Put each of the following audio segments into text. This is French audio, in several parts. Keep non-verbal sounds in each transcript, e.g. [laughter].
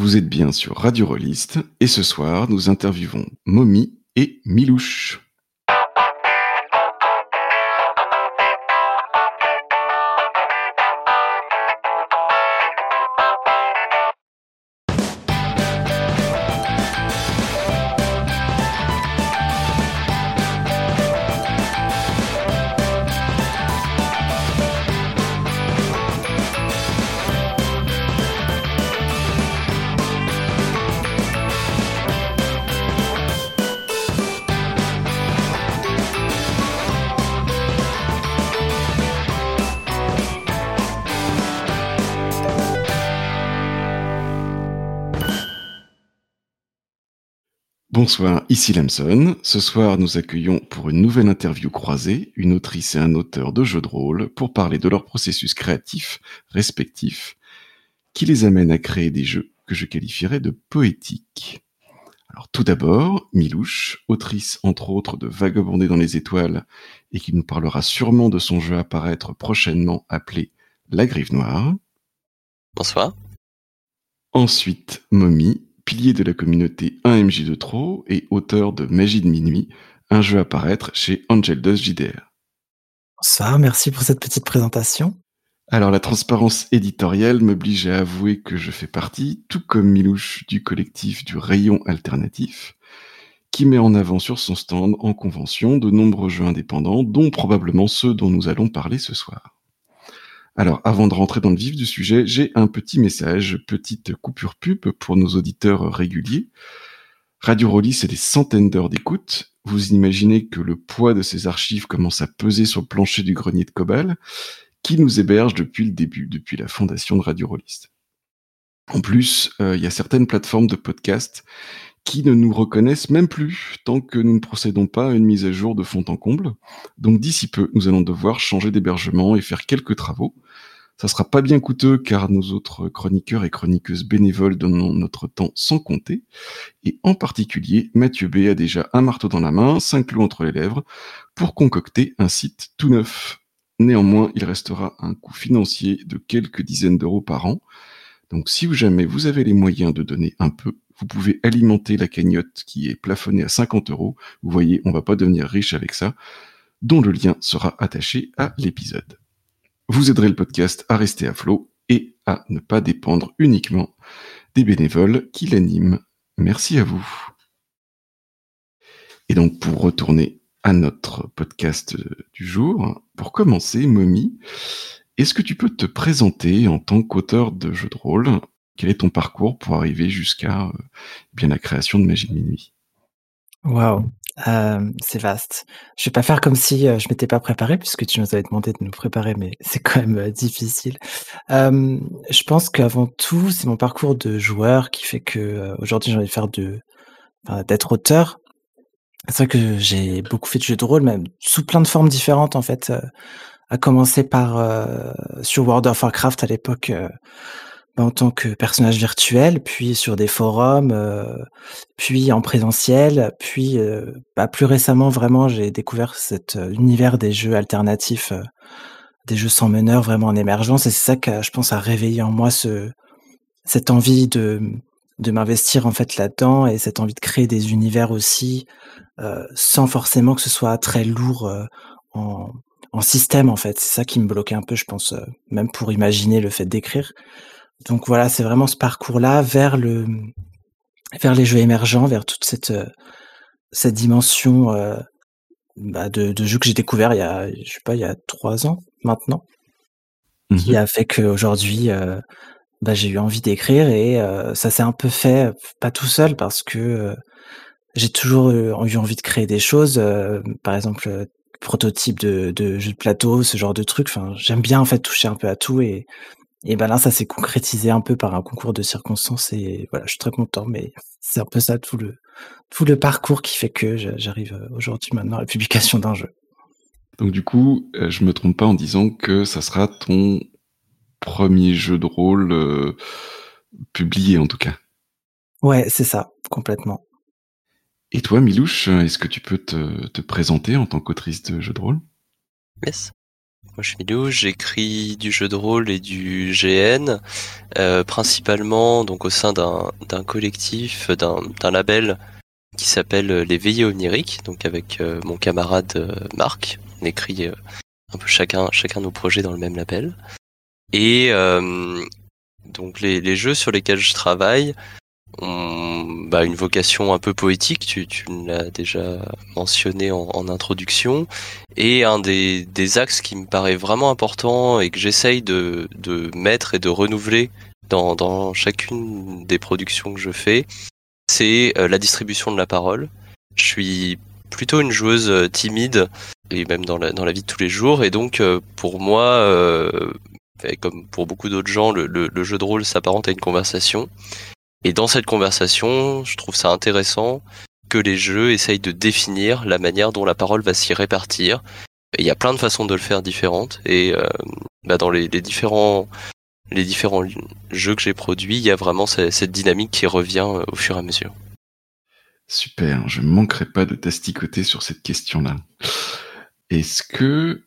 Vous êtes bien sur Radio Rolliste et ce soir nous interviewons Momi et Milouche. Bonsoir, ici Lamson. Ce soir, nous accueillons pour une nouvelle interview croisée une autrice et un auteur de jeux de rôle pour parler de leur processus créatif respectif qui les amène à créer des jeux que je qualifierais de poétiques. Alors tout d'abord, Milouche, autrice entre autres de Vagabonder dans les étoiles et qui nous parlera sûrement de son jeu à paraître prochainement appelé La Grive Noire. Bonsoir. Ensuite, Mommy, pilier de la communauté 1MJ de trop et auteur de Magie de minuit, un jeu à paraître chez Angel Dust JDR. Bonsoir, merci pour cette petite présentation. Alors la transparence éditoriale m'oblige à avouer que je fais partie, tout comme Milouche, du collectif du Rayon Alternatif, qui met en avant sur son stand en convention de nombreux jeux indépendants, dont probablement ceux dont nous allons parler ce soir. Alors, avant de rentrer dans le vif du sujet, j'ai un petit message, petite coupure pub pour nos auditeurs réguliers. Radio Rolly, c'est des centaines d'heures d'écoute. Vous imaginez que le poids de ces archives commence à peser sur le plancher du grenier de Cobal, qui nous héberge depuis le début, depuis la fondation de Radio Rollist. En plus, euh, il y a certaines plateformes de podcast qui ne nous reconnaissent même plus tant que nous ne procédons pas à une mise à jour de fond en comble. Donc d'ici peu, nous allons devoir changer d'hébergement et faire quelques travaux. Ça sera pas bien coûteux car nos autres chroniqueurs et chroniqueuses bénévoles donnent notre temps sans compter. Et en particulier, Mathieu B a déjà un marteau dans la main, cinq clous entre les lèvres, pour concocter un site tout neuf. Néanmoins, il restera un coût financier de quelques dizaines d'euros par an. Donc si jamais vous avez les moyens de donner un peu, vous pouvez alimenter la cagnotte qui est plafonnée à 50 euros. Vous voyez, on va pas devenir riche avec ça, dont le lien sera attaché à l'épisode. Vous aiderez le podcast à rester à flot et à ne pas dépendre uniquement des bénévoles qui l'animent. Merci à vous. Et donc pour retourner à notre podcast du jour, pour commencer, Momi, est-ce que tu peux te présenter en tant qu'auteur de jeux de rôle? Quel est ton parcours pour arriver jusqu'à euh, bien la création de Magie de minuit? Waouh, euh, c'est vaste. Je vais pas faire comme si euh, je m'étais pas préparé puisque tu nous avais demandé de nous préparer, mais [laughs] c'est quand même difficile. je pense qu'avant tout, c'est mon parcours de joueur qui fait que aujourd'hui j'ai envie de faire de d'être auteur. C'est vrai que j'ai beaucoup fait de jeux de rôle, même sous plein de formes différentes en fait. À commencer par sur World of Warcraft à l'époque en tant que personnage virtuel, puis sur des forums, euh, puis en présentiel, puis euh, bah, plus récemment vraiment j'ai découvert cet euh, univers des jeux alternatifs, des jeux sans meneur vraiment en émergence. Et c'est ça qui je pense a réveillé en moi ce cette envie de de m'investir en fait là-dedans et cette envie de créer des univers aussi sans forcément que ce soit très lourd en en système en fait. C'est ça qui me bloquait un peu je pense même pour imaginer le fait d'écrire. Donc voilà, c'est vraiment ce parcours-là vers le vers les jeux émergents, vers toute cette euh, cette dimension euh, bah, de, de jeux que j'ai découvert il y a je sais pas il y a trois ans maintenant, qui mmh a fait qu'aujourd'hui euh, bah, j'ai eu envie d'écrire et ça s'est un peu fait pas tout seul parce que j'ai toujours eu envie de créer des choses, par exemple prototype de, de jeux de plateau, ce genre de trucs. Enfin, j'aime bien en fait toucher un peu à tout et et ben là, ça s'est concrétisé un peu par un concours de circonstances et voilà, je suis très content, mais c'est un peu ça tout le tout le parcours qui fait que j'arrive euh, aujourd'hui maintenant à la publication d'un jeu. Donc du coup, euh, je me trompe pas en disant que ça sera ton premier jeu de rôle euh, publié en tout cas. Ouais, c'est ça, complètement. Et toi, Milouche, est-ce que tu peux te, te présenter en tant qu'autrice de jeu de rôle? Yes. Moi, je suis Milou, j'écris du jeu de rôle et du GN, euh, principalement donc au sein d'un collectif, d'un label qui s'appelle Les Veillées Oniriques, donc avec euh, mon camarade euh, Marc. On écrit un peu chacun, chacun nos projets dans le même label. Et donc les, les, jeux sur lesquels je travaille, bah, une vocation un peu poétique, tu, l'as déjà mentionné en, introduction, et un des, axes qui me paraît vraiment important et que j'essaye de, mettre et de renouveler dans, chacune des productions que je fais, c'est euh, la distribution de la parole. Je suis plutôt une joueuse euh, timide, et même dans la, vie de tous les jours, et donc euh, pour moi, comme pour beaucoup d'autres gens, le jeu de rôle s'apparente à une conversation. Et dans cette conversation, je trouve ça intéressant que les jeux essayent de définir la manière dont la parole va s'y répartir. il y a plein de façons de le faire différentes. Et euh, bah dans les, différents les différents jeux que j'ai produits, il y a vraiment cette, dynamique qui revient euh, au fur et à mesure. Super, je ne manquerai pas de t'asticoter sur cette question-là. Est-ce que,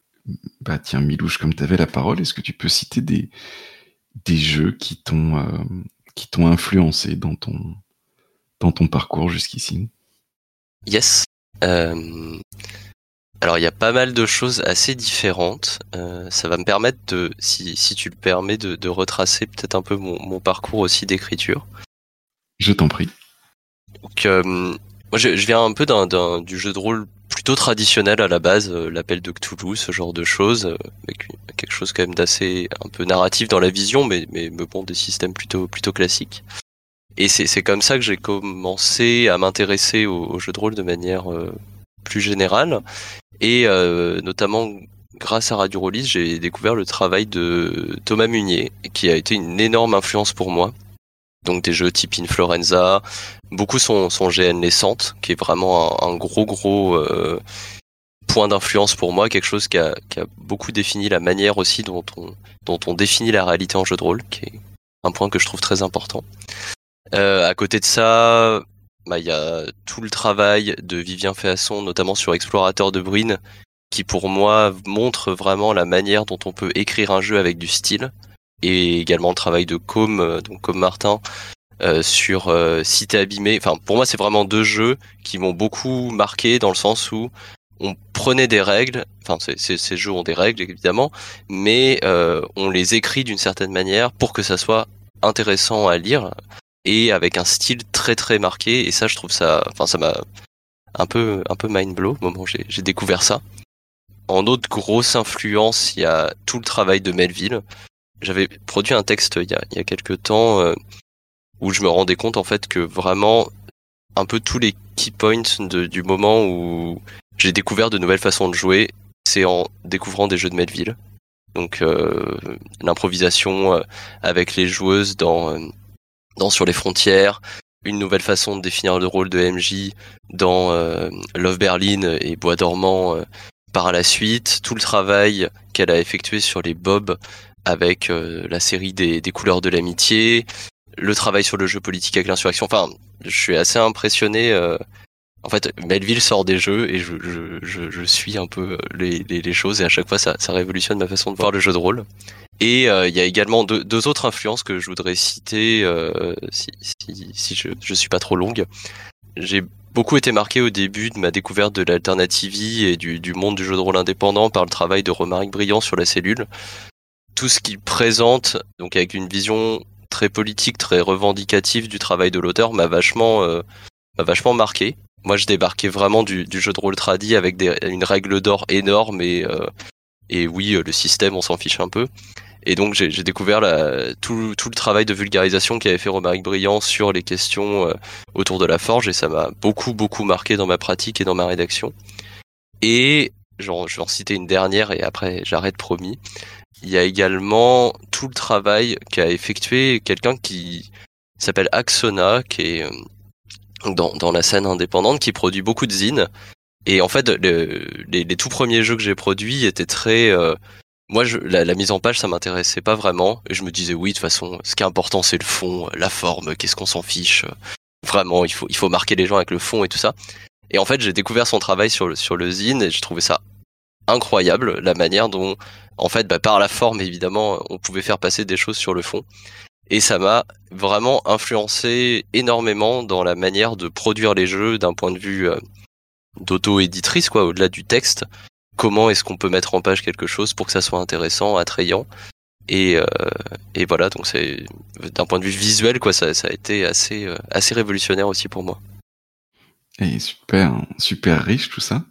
bah tiens, Milouche, comme tu avais la parole, est-ce que tu peux citer des, des jeux qui t'ont euh, qui t'ont influencé dans ton, dans ton parcours jusqu'ici Yes. Euh, alors il y a pas mal de choses assez différentes. Euh, ça va me permettre de, si, si tu le permets, de, de retracer peut-être un peu mon, mon parcours aussi d'écriture. Je t'en prie. Donc, euh, moi je, je, viens un peu d'un, du jeu de rôle plutôt traditionnel à la base, euh, l'appel de Cthulhu, ce genre de choses, euh, avec quelque chose quand même d'assez un peu narratif dans la vision, mais, mais, bon, des systèmes plutôt, plutôt classiques. Et c'est comme ça que j'ai commencé à m'intéresser au, jeu de rôle de manière euh, plus générale, et notamment grâce à Radio Rollis, j'ai découvert le travail de Thomas Munier, qui a été une énorme influence pour moi donc des jeux type Inflorenza. Beaucoup sont, sont GN naissante, qui est vraiment un, gros gros euh, point d'influence pour moi, quelque chose qui a, beaucoup défini la manière aussi dont on, dont on définit la réalité en jeu de rôle, qui est un point que je trouve très important. Euh, à côté de ça, bah, il y a tout le travail de Vivien Féasson, notamment sur Explorateur de Brune, qui pour moi montre vraiment la manière dont on peut écrire un jeu avec du style et également le travail de Com, euh, donc comme Martin, euh, sur euh, Cité abîmée. Enfin, pour moi, c'est vraiment deux jeux qui m'ont beaucoup marqué dans le sens où on prenait des règles, enfin ces jeux ont des règles évidemment, mais euh, on les écrit d'une certaine manière pour que ça soit intéressant à lire et avec un style très très marqué. Et ça, je trouve ça, enfin ça m'a un peu un peu mind blow au moment où j'ai découvert ça. En autre grosse influence, il y a tout le travail de Melville j'avais produit un texte il y a, il y a quelques temps euh, où je me rendais compte en fait que vraiment un peu tous les key points de, du moment où j'ai découvert de nouvelles façons de jouer, c'est en découvrant des jeux de Melville. Donc euh, l'improvisation euh, avec les joueuses dans, dans Sur les frontières, une nouvelle façon de définir le rôle de MJ dans Love Berlin et Bois dormant par la suite, tout le travail qu'elle a effectué sur les bobs avec euh, la série des, des couleurs de l'amitié, le travail sur le jeu politique avec l'insurrection. Enfin, je suis assez impressionné. Euh, en fait, Melville sort des jeux et je, je, je, je suis un peu euh, les, les, choses et à chaque fois ça, ça, révolutionne ma façon de voir le jeu de rôle. Et il y a également deux, deux, autres influences que je voudrais citer euh, si, si, si, je, je suis pas trop longue. J'ai beaucoup été marqué au début de ma découverte de l'alternative et du, du, monde du jeu de rôle indépendant par le travail de Romaric Brillant sur la cellule tout ce qu'il présente, donc avec une vision très politique, très revendicative du travail de l'auteur, m'a vachement, euh, m'a vachement marqué. Moi, je débarquais vraiment du, du jeu de rôle tradi avec des, une règle d'or énorme et, euh, et oui, euh, le système, on s'en fiche un peu. Et donc, j'ai découvert la, tout, tout, le travail de vulgarisation qu'avait fait Romaric Brillant sur les questions euh, autour de la forge et ça m'a beaucoup, beaucoup marqué dans ma pratique et dans ma rédaction. Et je vais en citer une dernière et après j'arrête promis il y a également tout le travail qu'a effectué quelqu'un qui s'appelle Axona, qui est euh, dans, dans, la scène indépendante, qui produit beaucoup de zines. Et en fait, les, tout premiers jeux que j'ai produits étaient très... Euh, moi, la, mise en page, ça m'intéressait pas vraiment. Et je me disais, oui, de toute façon, ce qui est important, c'est le fond, la forme, qu'est-ce qu'on s'en fiche. Vraiment, il faut, il faut marquer les gens avec le fond et tout ça. Et en fait, j'ai découvert son travail sur le, sur le zine et je trouvais ça incroyable la manière dont, en fait, bah, par la forme évidemment, on pouvait faire passer des choses sur le fond. Et ça m'a vraiment influencé énormément dans la manière de produire les jeux d'un point de vue euh, d'auto-éditrice, quoi, au-delà du texte. Comment est-ce qu'on peut mettre en page quelque chose pour que ça soit intéressant, attrayant et, euh, et voilà, donc c'est d'un point de vue visuel, quoi, ça, a été assez, euh, assez révolutionnaire aussi pour moi. Et super, super riche tout ça.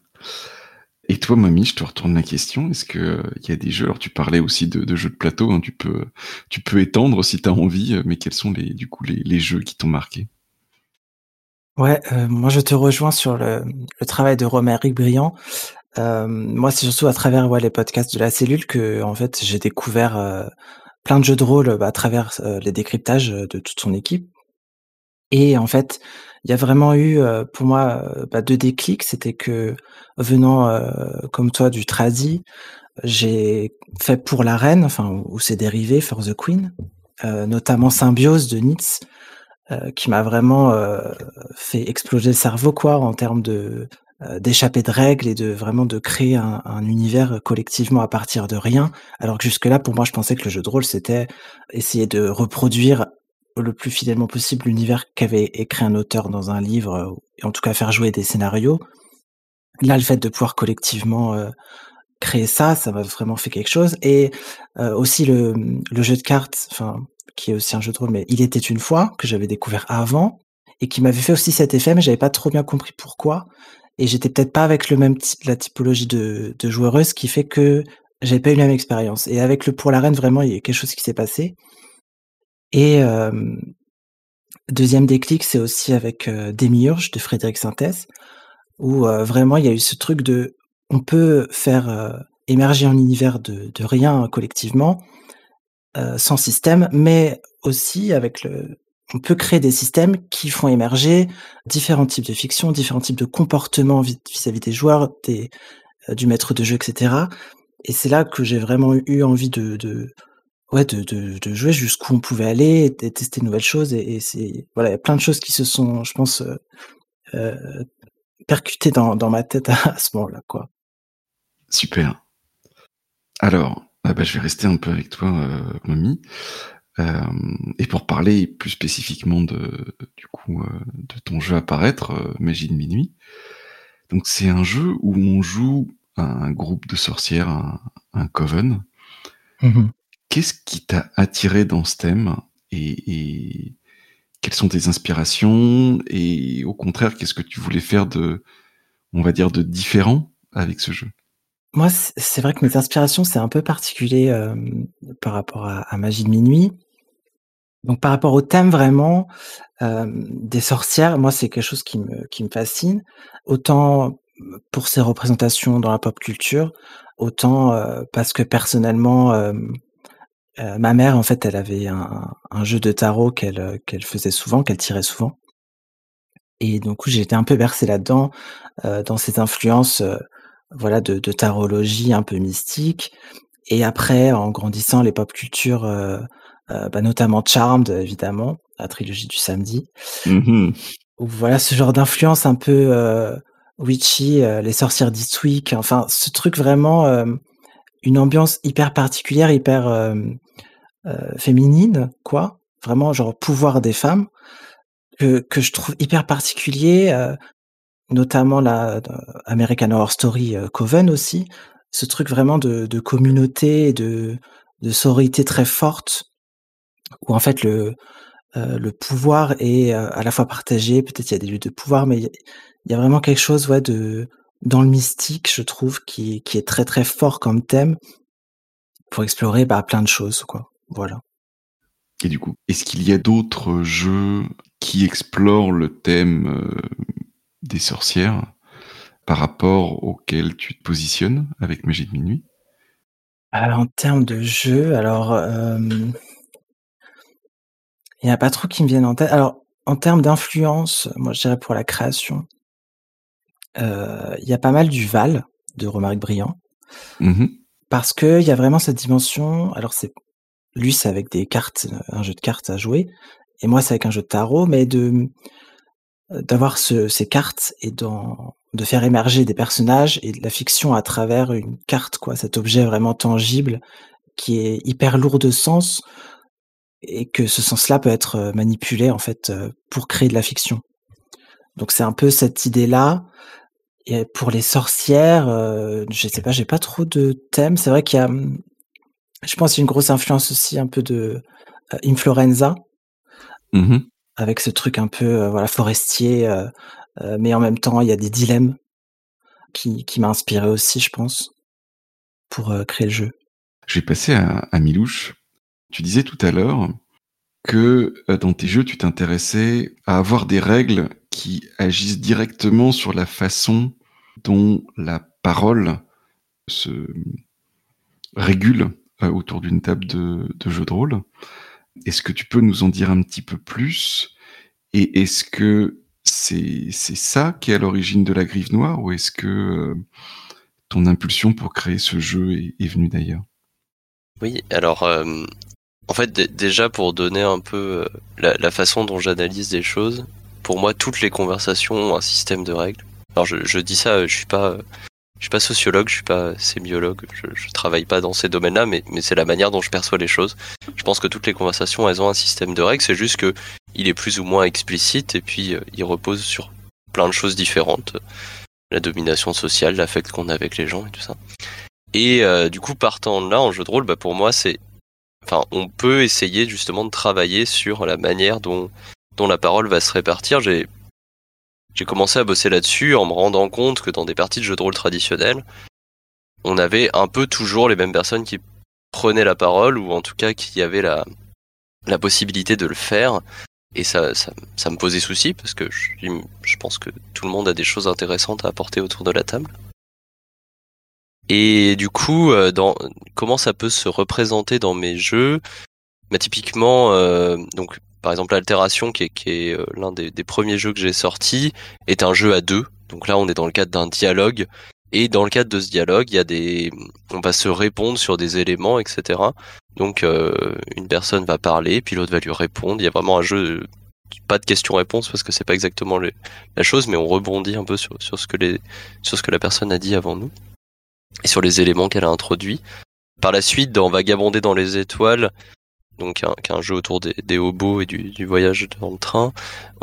Et toi, Mamie, je te retourne la question. Est-ce que il y a des jeux Alors, tu parlais aussi de, jeux de plateau. Hein, tu peux, tu peux étendre si tu as envie. Mais quels sont les, du coup, les, jeux qui t'ont marqué? Ouais, euh, moi je te rejoins sur le, travail de Romaric Briand. Euh, moi, c'est surtout à travers ouais, les podcasts de la cellule que en fait j'ai découvert euh, plein de jeux de rôle bah, à travers les décryptages de toute son équipe. Et en fait, il y a vraiment eu pour moi bah, deux déclics. C'était que venant comme toi du tradi, j'ai fait pour la reine, enfin où c'est dérivé, For the Queen, notamment Symbiose de Nietzsche, qui m'a vraiment fait exploser le cerveau quoi en termes de d'échapper de règles et de vraiment de créer un, un, univers collectivement à partir de rien. Alors que jusque là, pour moi, je pensais que le jeu de rôle, c'était essayer de reproduire le plus fidèlement possible l'univers qu'avait écrit un auteur dans un livre, et en tout cas faire jouer des scénarios. Là, le fait de pouvoir collectivement euh, créer ça, ça m'a vraiment fait quelque chose. Et euh, aussi le, jeu de cartes, enfin, qui est aussi un jeu de rôle, mais il était une fois que j'avais découvert avant et qui m'avait fait aussi cet effet, mais j'avais pas trop bien compris pourquoi. Et j'étais peut-être pas avec le même la typologie de, de qui fait que j'avais pas eu la même expérience. Et avec le pour la reine, vraiment, il y a quelque chose qui s'est passé. Et euh, deuxième déclic, c'est aussi avec euh, Démiurge de Frédéric Sintès, où euh, vraiment il y a eu ce truc de on peut faire émerger un univers de, de rien collectivement, sans système, mais aussi avec le, on peut créer des systèmes qui font émerger différents types de fiction, différents types de comportements vis-à-vis des joueurs, des, du maître de jeu, etc. Et c'est là que j'ai vraiment eu envie de, de, ouais, de, de, de jouer jusqu'où on pouvait aller, et tester de nouvelles choses. Et, c'est voilà, il y a plein de choses qui se sont, je pense, euh, euh, percutées dans, dans ma tête à, ce moment-là, quoi. Super. Alors, ah bah, je vais rester un peu avec toi, euh, Mommy. Euh, et pour parler plus spécifiquement de, du coup, de ton jeu à paraître, Magie de minuit. Donc, c'est un jeu où on joue un groupe de sorcières, un, un coven. Mmh Qu'est-ce qui t'a attiré dans ce thème et, quelles sont tes inspirations et au contraire, qu'est-ce que tu voulais faire de, on va dire, de différent avec ce jeu? Moi, c'est vrai que mes inspirations, c'est un peu particulier euh, par rapport à, Magie de minuit. Donc par rapport au thème vraiment euh, des sorcières, moi c'est quelque chose qui me, qui me fascine. Autant pour ses représentations dans la pop culture, autant euh, parce que personnellement, ma mère, en fait, elle avait un, un jeu de tarot qu'elle euh, qu'elle faisait souvent, qu'elle tirait souvent. Et donc, j'ai été un peu bercé là-dedans, euh, dans ces influences, voilà, de, de, tarologie un peu mystique. Et après, en grandissant, les pop cultures, bah, notamment Charmed, évidemment, la trilogie du samedi. Mmh voilà, ce genre d'influence un peu witchy, les sorcières d'Eastwick, enfin, ce truc vraiment une ambiance hyper particulière, hyper euh, euh, féminine, quoi. Vraiment, genre pouvoir des femmes que, que je trouve hyper particulier, euh, notamment la American Horror Story Coven aussi. Ce truc vraiment de, de communauté, de, de sororité très forte, où en fait le le pouvoir est à la fois partagé. Peut-être il y a des luttes de pouvoir, mais il y, a vraiment quelque chose, ouais, de dans le mystique, je trouve, qui, qui est très très fort comme thème pour explorer bah, plein de choses, quoi. Voilà. Et du coup, est-ce qu'il y a d'autres jeux qui explorent le thème euh, des sorcières par rapport auxquels tu te positionnes avec Magie de minuit alors, En termes de jeux, alors euh, il n'y a pas trop qui me viennent en tête. Alors, en termes d'influence, moi je dirais pour la création, euh, il y a pas mal du Val de Romaric Briand. Mmh parce qu'il y a vraiment cette dimension. Alors c'est lui, c'est avec des cartes, un jeu de cartes à jouer, et moi c'est avec un jeu de tarot, mais de d'avoir ce, ces cartes et de faire émerger des personnages et de la fiction à travers une carte, quoi, cet objet vraiment tangible qui est hyper lourd de sens et que ce sens-là peut être euh, manipulé en fait euh, pour créer de la fiction. Donc c'est un peu cette idée-là. Et pour les sorcières, euh, je sais pas, j'ai pas trop de thèmes. C'est vrai qu'il y a, hum, je pense, une grosse influence aussi un peu de Influenza, mmh avec ce truc un peu voilà forestier, mais en même temps il y a des dilemmes qui, qui m'a inspiré aussi, je pense, pour créer le jeu. Je vais passer à, à Milouche. Tu disais tout à l'heure que euh, dans tes jeux, tu t'intéressais à avoir des règles qui agissent directement sur la façon dont la parole se régule euh, autour d'une table de, de jeu de rôle. Est-ce que tu peux nous en dire un petit peu plus? Et est-ce que c'est ça qui est à l'origine de la Grive Noire ou est-ce que euh, ton impulsion pour créer ce jeu est, venue d'ailleurs? Oui, alors euh, en fait, déjà pour donner un peu euh, la, façon dont j'analyse des choses, pour moi, toutes les conversations ont un système de règles. Alors je, dis ça, je suis pas, je suis pas sociologue, je suis pas sémiologue, je, je travaille pas dans ces domaines-là, mais, mais c'est la manière dont je perçois les choses. Je pense que toutes les conversations, elles ont un système de règles. C'est juste que il est plus ou moins explicite et puis euh, il repose sur plein de choses différentes, la domination sociale, l'affect qu'on a avec les gens et tout ça. Et euh, du coup, partant de là, en jeu de rôle, bah, pour moi, c'est enfin, on peut essayer justement de travailler sur la manière dont, dont la parole va se répartir. J'ai, j'ai commencé à bosser là-dessus en me rendant compte que dans des parties de jeux de rôle traditionnels, on avait un peu toujours les mêmes personnes qui prenaient la parole ou en tout cas qui avaient la, possibilité de le faire. Et ça, ça, ça me posait souci parce que je, je pense que tout le monde a des choses intéressantes à apporter autour de la table. Et du coup, euh, dans, comment ça peut se représenter dans mes jeux? Bah, Typiquement, euh, donc par exemple, Altération, qui est, euh, l'un des, premiers jeux que j'ai sorti, est un jeu à deux. Donc là, on est dans le cadre d'un dialogue. Et dans le cadre de ce dialogue, il y a des, on va se répondre sur des éléments, etc. Donc euh, une personne va parler, puis l'autre va lui répondre. Il y a vraiment un jeu, pas de question-réponse parce que c'est pas exactement la chose, mais on rebondit un peu sur, ce que sur ce que la personne a dit avant nous et sur les éléments qu'elle a introduits. Par la suite, dans Vagabonder dans les étoiles, donc un, un jeu autour des, des hobos et du, du, voyage dans le train,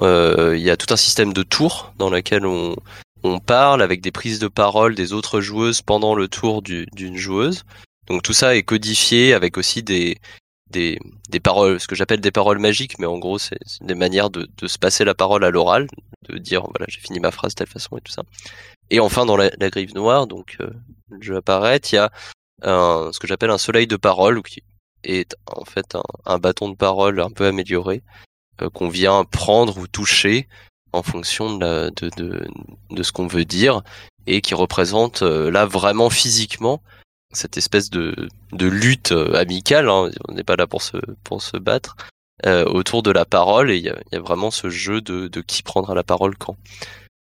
euh, il y a tout un système de tours dans lequel on, on parle avec des prises de parole des autres joueuses pendant le tour d'une joueuse. Donc tout ça est codifié avec aussi des, des, des paroles, ce que j'appelle des paroles magiques, mais en gros c'est des manières de, de, se passer la parole à l'oral, de dire voilà j'ai fini ma phrase de telle façon et tout ça. Et enfin dans la, la griffe noire, donc euh, jeu apparaît, il y a un, ce que j'appelle un soleil de parole qui est en fait un, bâton de parole un peu amélioré euh, qu'on vient prendre ou toucher en fonction de, la, de, de, ce qu'on veut dire et qui représente euh, là vraiment physiquement cette espèce de, de lutte euh, amicale, hein, on n'est pas là pour se, pour se battre, autour de la parole et il y a, y a, vraiment ce jeu de, de qui prendra la parole quand.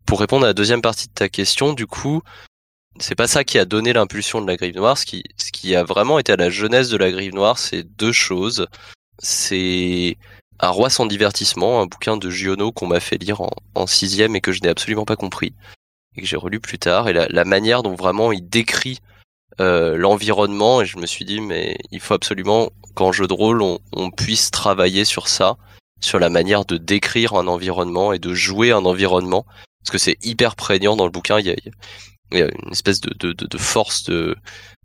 Pour répondre à la deuxième partie de ta question, du coup, c'est pas ça qui a donné l'impulsion de la Grive Noire. Ce qui, ce qui a vraiment été à la jeunesse de la Grive Noire, c'est deux choses. C'est un roi sans divertissement, un bouquin de Giono qu'on m'a fait lire en, sixième et que je n'ai absolument pas compris et que j'ai relu plus tard et la, manière dont vraiment il décrit euh, l'environnement et je me suis dit mais il faut absolument qu'en jeu de rôle on, puisse travailler sur ça, sur la manière de décrire un environnement et de jouer un environnement parce que c'est hyper prégnant dans le bouquin. Il il y a une espèce de, de, de, de force de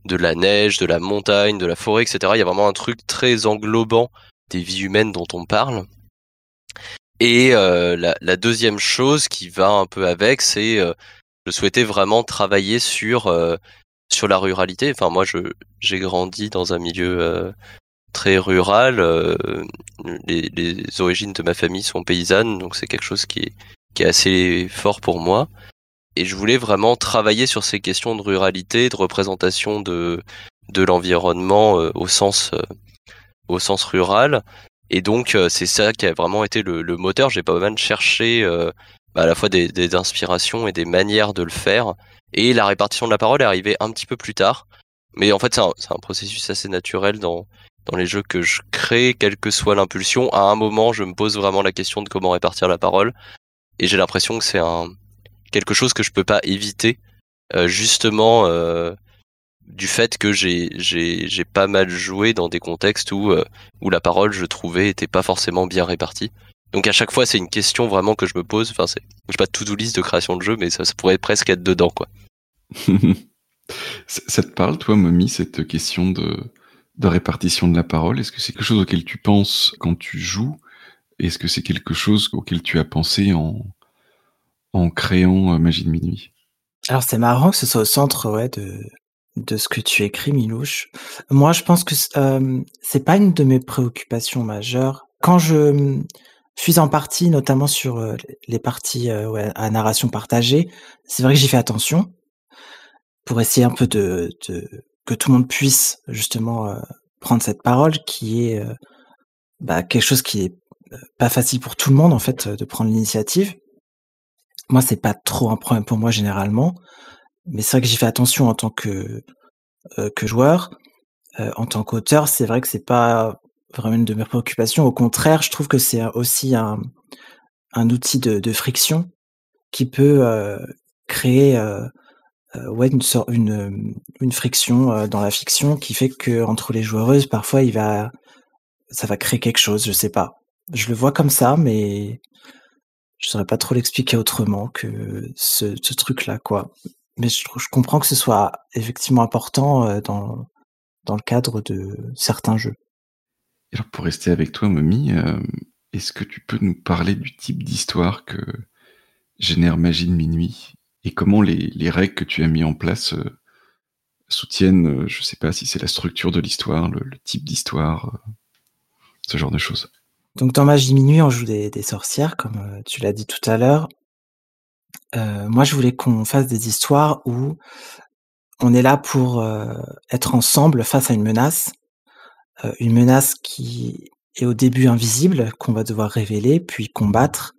de la neige, de la montagne, de la forêt, etc. Il y a vraiment un truc très englobant des vies humaines dont on parle. Et euh, la, la, deuxième chose qui va un peu avec, c'est euh, je souhaitais vraiment travailler sur euh, sur la ruralité. Enfin, moi, je j'ai grandi dans un milieu euh, très rural. Euh, les, les, origines de ma famille sont paysannes, donc c'est quelque chose qui est qui est assez fort pour moi. Et je voulais vraiment travailler sur ces questions de ruralité, de représentation de de l'environnement au sens au sens rural. Et donc euh, c'est ça qui a vraiment été le, le moteur. J'ai pas mal cherché euh, bah, à la fois des, des, inspirations et des manières de le faire. Et la répartition de la parole est arrivée un petit peu plus tard. Mais en fait c'est un, un, processus assez naturel dans, dans les jeux que je crée, quelle que soit l'impulsion. À un moment je me pose vraiment la question de comment répartir la parole. Et j'ai l'impression que c'est un, quelque chose que je peux pas éviter, justement du fait que j'ai pas mal joué dans des contextes où où la parole je trouvais était pas forcément bien répartie. Donc à chaque fois c'est une question vraiment que je me pose. Enfin c'est je pas to-do list de création de jeu, mais ça, ça pourrait presque être dedans quoi. [laughs] ça te parle toi, Mommy, cette question de de répartition de la parole? Est-ce que c'est quelque chose auquel tu penses quand tu joues? Est-ce que c'est quelque chose auquel tu as pensé en, en créant euh, Magie de minuit Alors c'est marrant que ce soit au centre ouais, de, de ce que tu écris, Milouche. Moi, je pense que euh, c'est pas une de mes préoccupations majeures. Quand je suis en partie, notamment sur euh, les parties ouais, à narration partagée, c'est vrai que j'y fais attention pour essayer un peu de, de que tout le monde puisse justement euh, prendre cette parole qui est euh, bah, quelque chose qui est euh, pas facile pour tout le monde en fait de prendre l'initiative. Moi, c'est pas trop un problème pour moi généralement, mais c'est vrai que j'y fais attention en tant que que joueur, en tant qu'auteur. C'est vrai que c'est pas vraiment une de mes préoccupations. Au contraire, je trouve que c'est aussi un, un outil de, de friction qui peut créer euh, ouais, une, une, euh, une friction euh, dans la fiction qui fait que entre les joueuses, parfois, il va, ça va créer quelque chose. Je sais pas. Je le vois comme ça, mais je saurais pas trop l'expliquer autrement que ce, truc-là, quoi. Mais je, comprends que ce soit effectivement important dans, dans le cadre de certains jeux. Alors pour rester avec toi, Mommy, est-ce que tu peux nous parler du type d'histoire que génère Magie de Minuit et comment les, les, règles que tu as mis en place euh, soutiennent, euh, je sais pas si c'est la structure de l'histoire, le, le, type d'histoire, euh, ce genre de choses? Donc dans Magie Minuit, on joue des, sorcières, comme euh, tu l'as dit tout à l'heure. Euh, moi, je voulais qu'on fasse des histoires où on est là pour être ensemble face à une menace, une menace qui est au début invisible, qu'on va devoir révéler, puis combattre,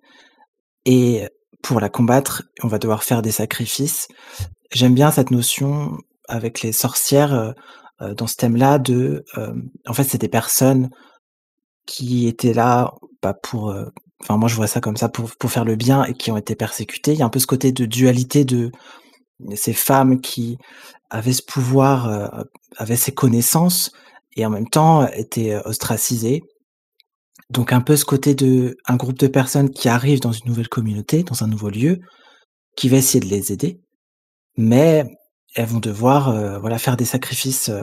et pour la combattre, on va devoir faire des sacrifices. J'aime bien cette notion avec les sorcières euh, euh dans ce thème-là de, euh, en fait, c'est des personnes qui étaient là pas pour, euh, enfin moi je vois ça comme ça pour pour faire le bien et qui ont été persécutées. Il y a un peu ce côté de dualité de ces femmes qui avaient ce pouvoir, avaient ces connaissances et en même temps étaient ostracisées donc un peu ce côté de un groupe de personnes qui arrivent dans une nouvelle communauté, dans un nouveau lieu, qui va essayer de les aider, mais elles vont devoir euh, voilà faire des sacrifices euh,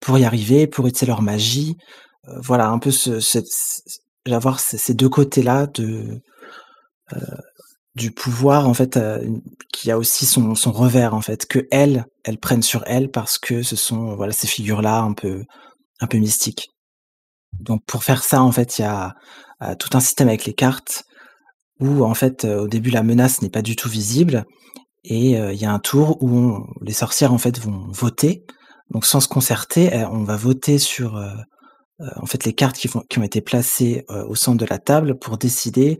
pour y arriver, pour utiliser leur magie. Euh, voilà un peu ce, ce, avoir ces deux côtés-là de du pouvoir en fait qui a aussi son, son revers en fait que elles elles prennent sur elles parce que ce sont voilà ces figures là un peu un peu mystiques. Donc pour faire ça, en fait, il y a euh, tout un système avec les cartes où en fait euh, au début la menace n'est pas du tout visible et euh, il y a un tour où les sorcières en fait vont voter. Donc sans se concerter, on va voter sur en fait les cartes qui, qui ont été placées au centre de la table pour décider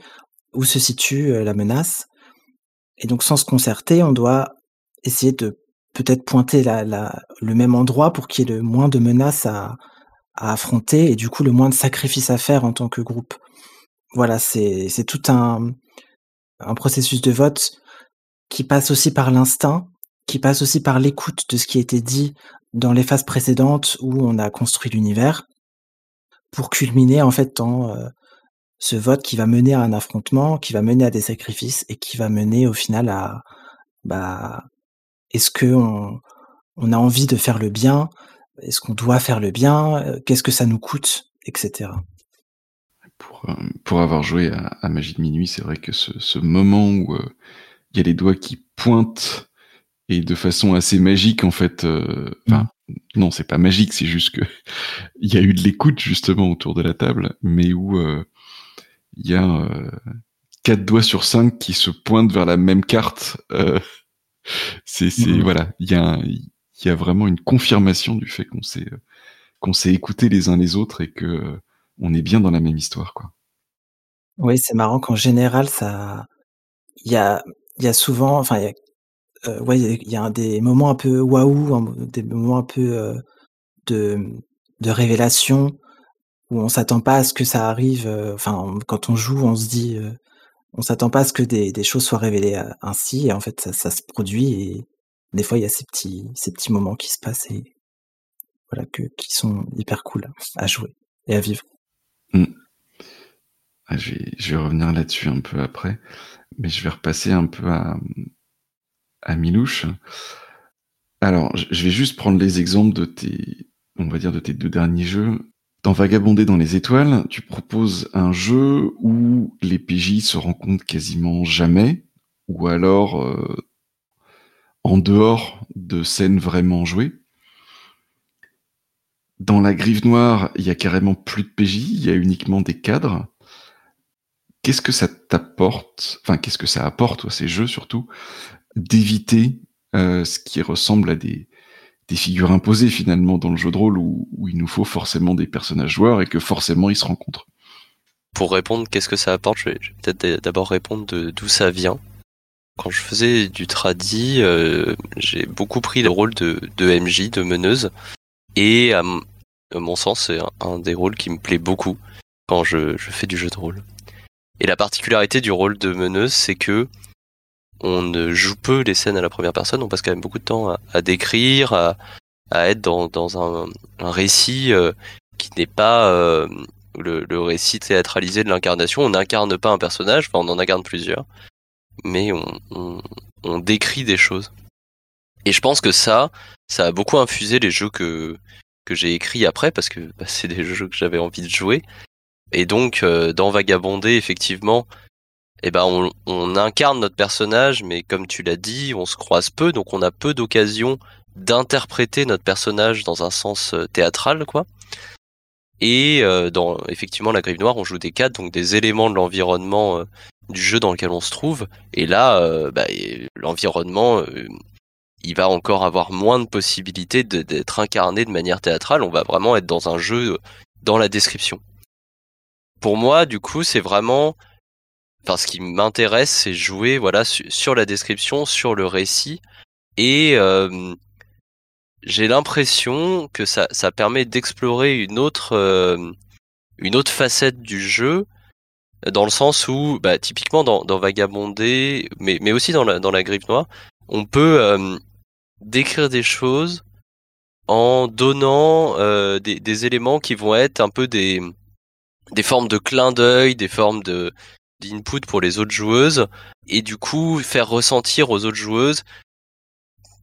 où se situe la menace. Et donc sans se concerter, on doit essayer de peut-être pointer la, la, le même endroit pour qu'il y ait le moins de menaces à, à affronter et du coup le moins de sacrifices à faire en tant que groupe. Voilà, c'est c'est tout un un processus de vote qui passe aussi par l'instinct, qui passe aussi par l'écoute de ce qui a été dit dans les phases précédentes où on a construit l'univers, pour culminer en fait dans euh, ce vote qui va mener à un affrontement, qui va mener à des sacrifices et qui va mener au final à bah est-ce que on, a envie de faire le bien? Est-ce qu'on doit faire le bien? Euh, Qu'est-ce que ça nous coûte? Etc. Pour, euh, pour avoir joué à, Magie de Minuit, c'est vrai que ce, moment où il y a les doigts qui pointent et de façon assez magique en fait. Euh, enfin, mmh. non, c'est pas magique, c'est juste que [laughs] il y a eu de l'écoute justement autour de la table, mais où il y a quatre doigts sur cinq qui se pointent vers la même carte. [laughs] c'est, c'est mmh. voilà, il y a il y a vraiment une confirmation du fait qu'on s'est qu'on s'est écouté les uns les autres et que on est bien dans la même histoire, quoi. Oui, c'est marrant qu'en général, ça, il y a, il y a souvent, enfin, il y a, euh, ouais, il y a des moments un peu waouh, des moments un peu euh, de, de révélation où on s'attend pas à ce que ça arrive. Euh, enfin, quand on joue, on se dit, on s'attend pas à ce que des, des choses soient révélées ainsi, et en fait, ça, se produit, et des fois, il y a ces petits, ces petits moments qui se passent, et voilà, que, qui sont hyper cool à jouer et à vivre. Mm. Ah, je vais revenir là-dessus un peu après, mais je vais repasser un peu à, à Milouche. Alors, je vais juste prendre les exemples de tes, deux derniers jeux. Dans Vagabonder dans les étoiles, tu proposes un jeu où les PJ se rencontrent quasiment jamais, ou alors euh, en dehors de scènes vraiment jouées. Dans la Grive Noire, il y a carrément plus de PJ, il y a uniquement des cadres. Qu'est-ce que ça t'apporte, enfin qu'est-ce que ça apporte, ces jeux surtout, d'éviter euh, ce qui ressemble à des, figures imposées finalement dans le jeu de rôle où, il nous faut forcément des personnages joueurs et que forcément ils se rencontrent. Pour répondre qu'est-ce que ça apporte, je vais, peut-être d'abord répondre d'où ça vient. Quand je faisais du tradi, euh, j'ai beaucoup pris le rôle de, de MJ, de meneuse, et à, mon sens, c'est un, des rôles qui me plaît beaucoup quand je fais du jeu de rôle. Et la particularité du rôle de meneuse, c'est que on ne joue peu les scènes à la première personne, on passe quand même beaucoup de temps à, décrire, à, être dans, un, récit euh, qui n'est pas euh, le, récit théâtralisé de l'incarnation. On n'incarne pas un personnage, enfin on en incarne plusieurs, mais on, décrit des choses. Et je pense que ça, ça a beaucoup infusé les jeux que, que j'ai écrits après, parce que bah, c'est des jeux que j'avais envie de jouer. Et donc, euh, dans Vagabonder, effectivement, eh ben on, incarne notre personnage, mais comme tu l'as dit, on se croise peu, donc on a peu d'occasions d'interpréter notre personnage dans un sens euh, théâtral, quoi. Et euh, dans effectivement la Grive Noire, on joue des cadres, donc des éléments de l'environnement euh, du jeu dans lequel on se trouve. Et là, bah, l'environnement, il va encore avoir moins de possibilités d'être incarné de manière théâtrale. On va vraiment être dans un jeu dans la description. Pour moi, du coup, c'est vraiment Enfin, ce qui m'intéresse, c'est jouer voilà sur la description, sur le récit, et j'ai l'impression que ça, ça permet d'explorer une autre une autre facette du jeu, dans le sens où, bah, typiquement dans, dans Vagabondé, mais, mais aussi dans la, dans la grippe noire, on peut décrire des choses en donnant des, éléments qui vont être un peu des, des formes de clin d'œil, des formes de, d'input pour les autres joueuses et du coup faire ressentir aux autres joueuses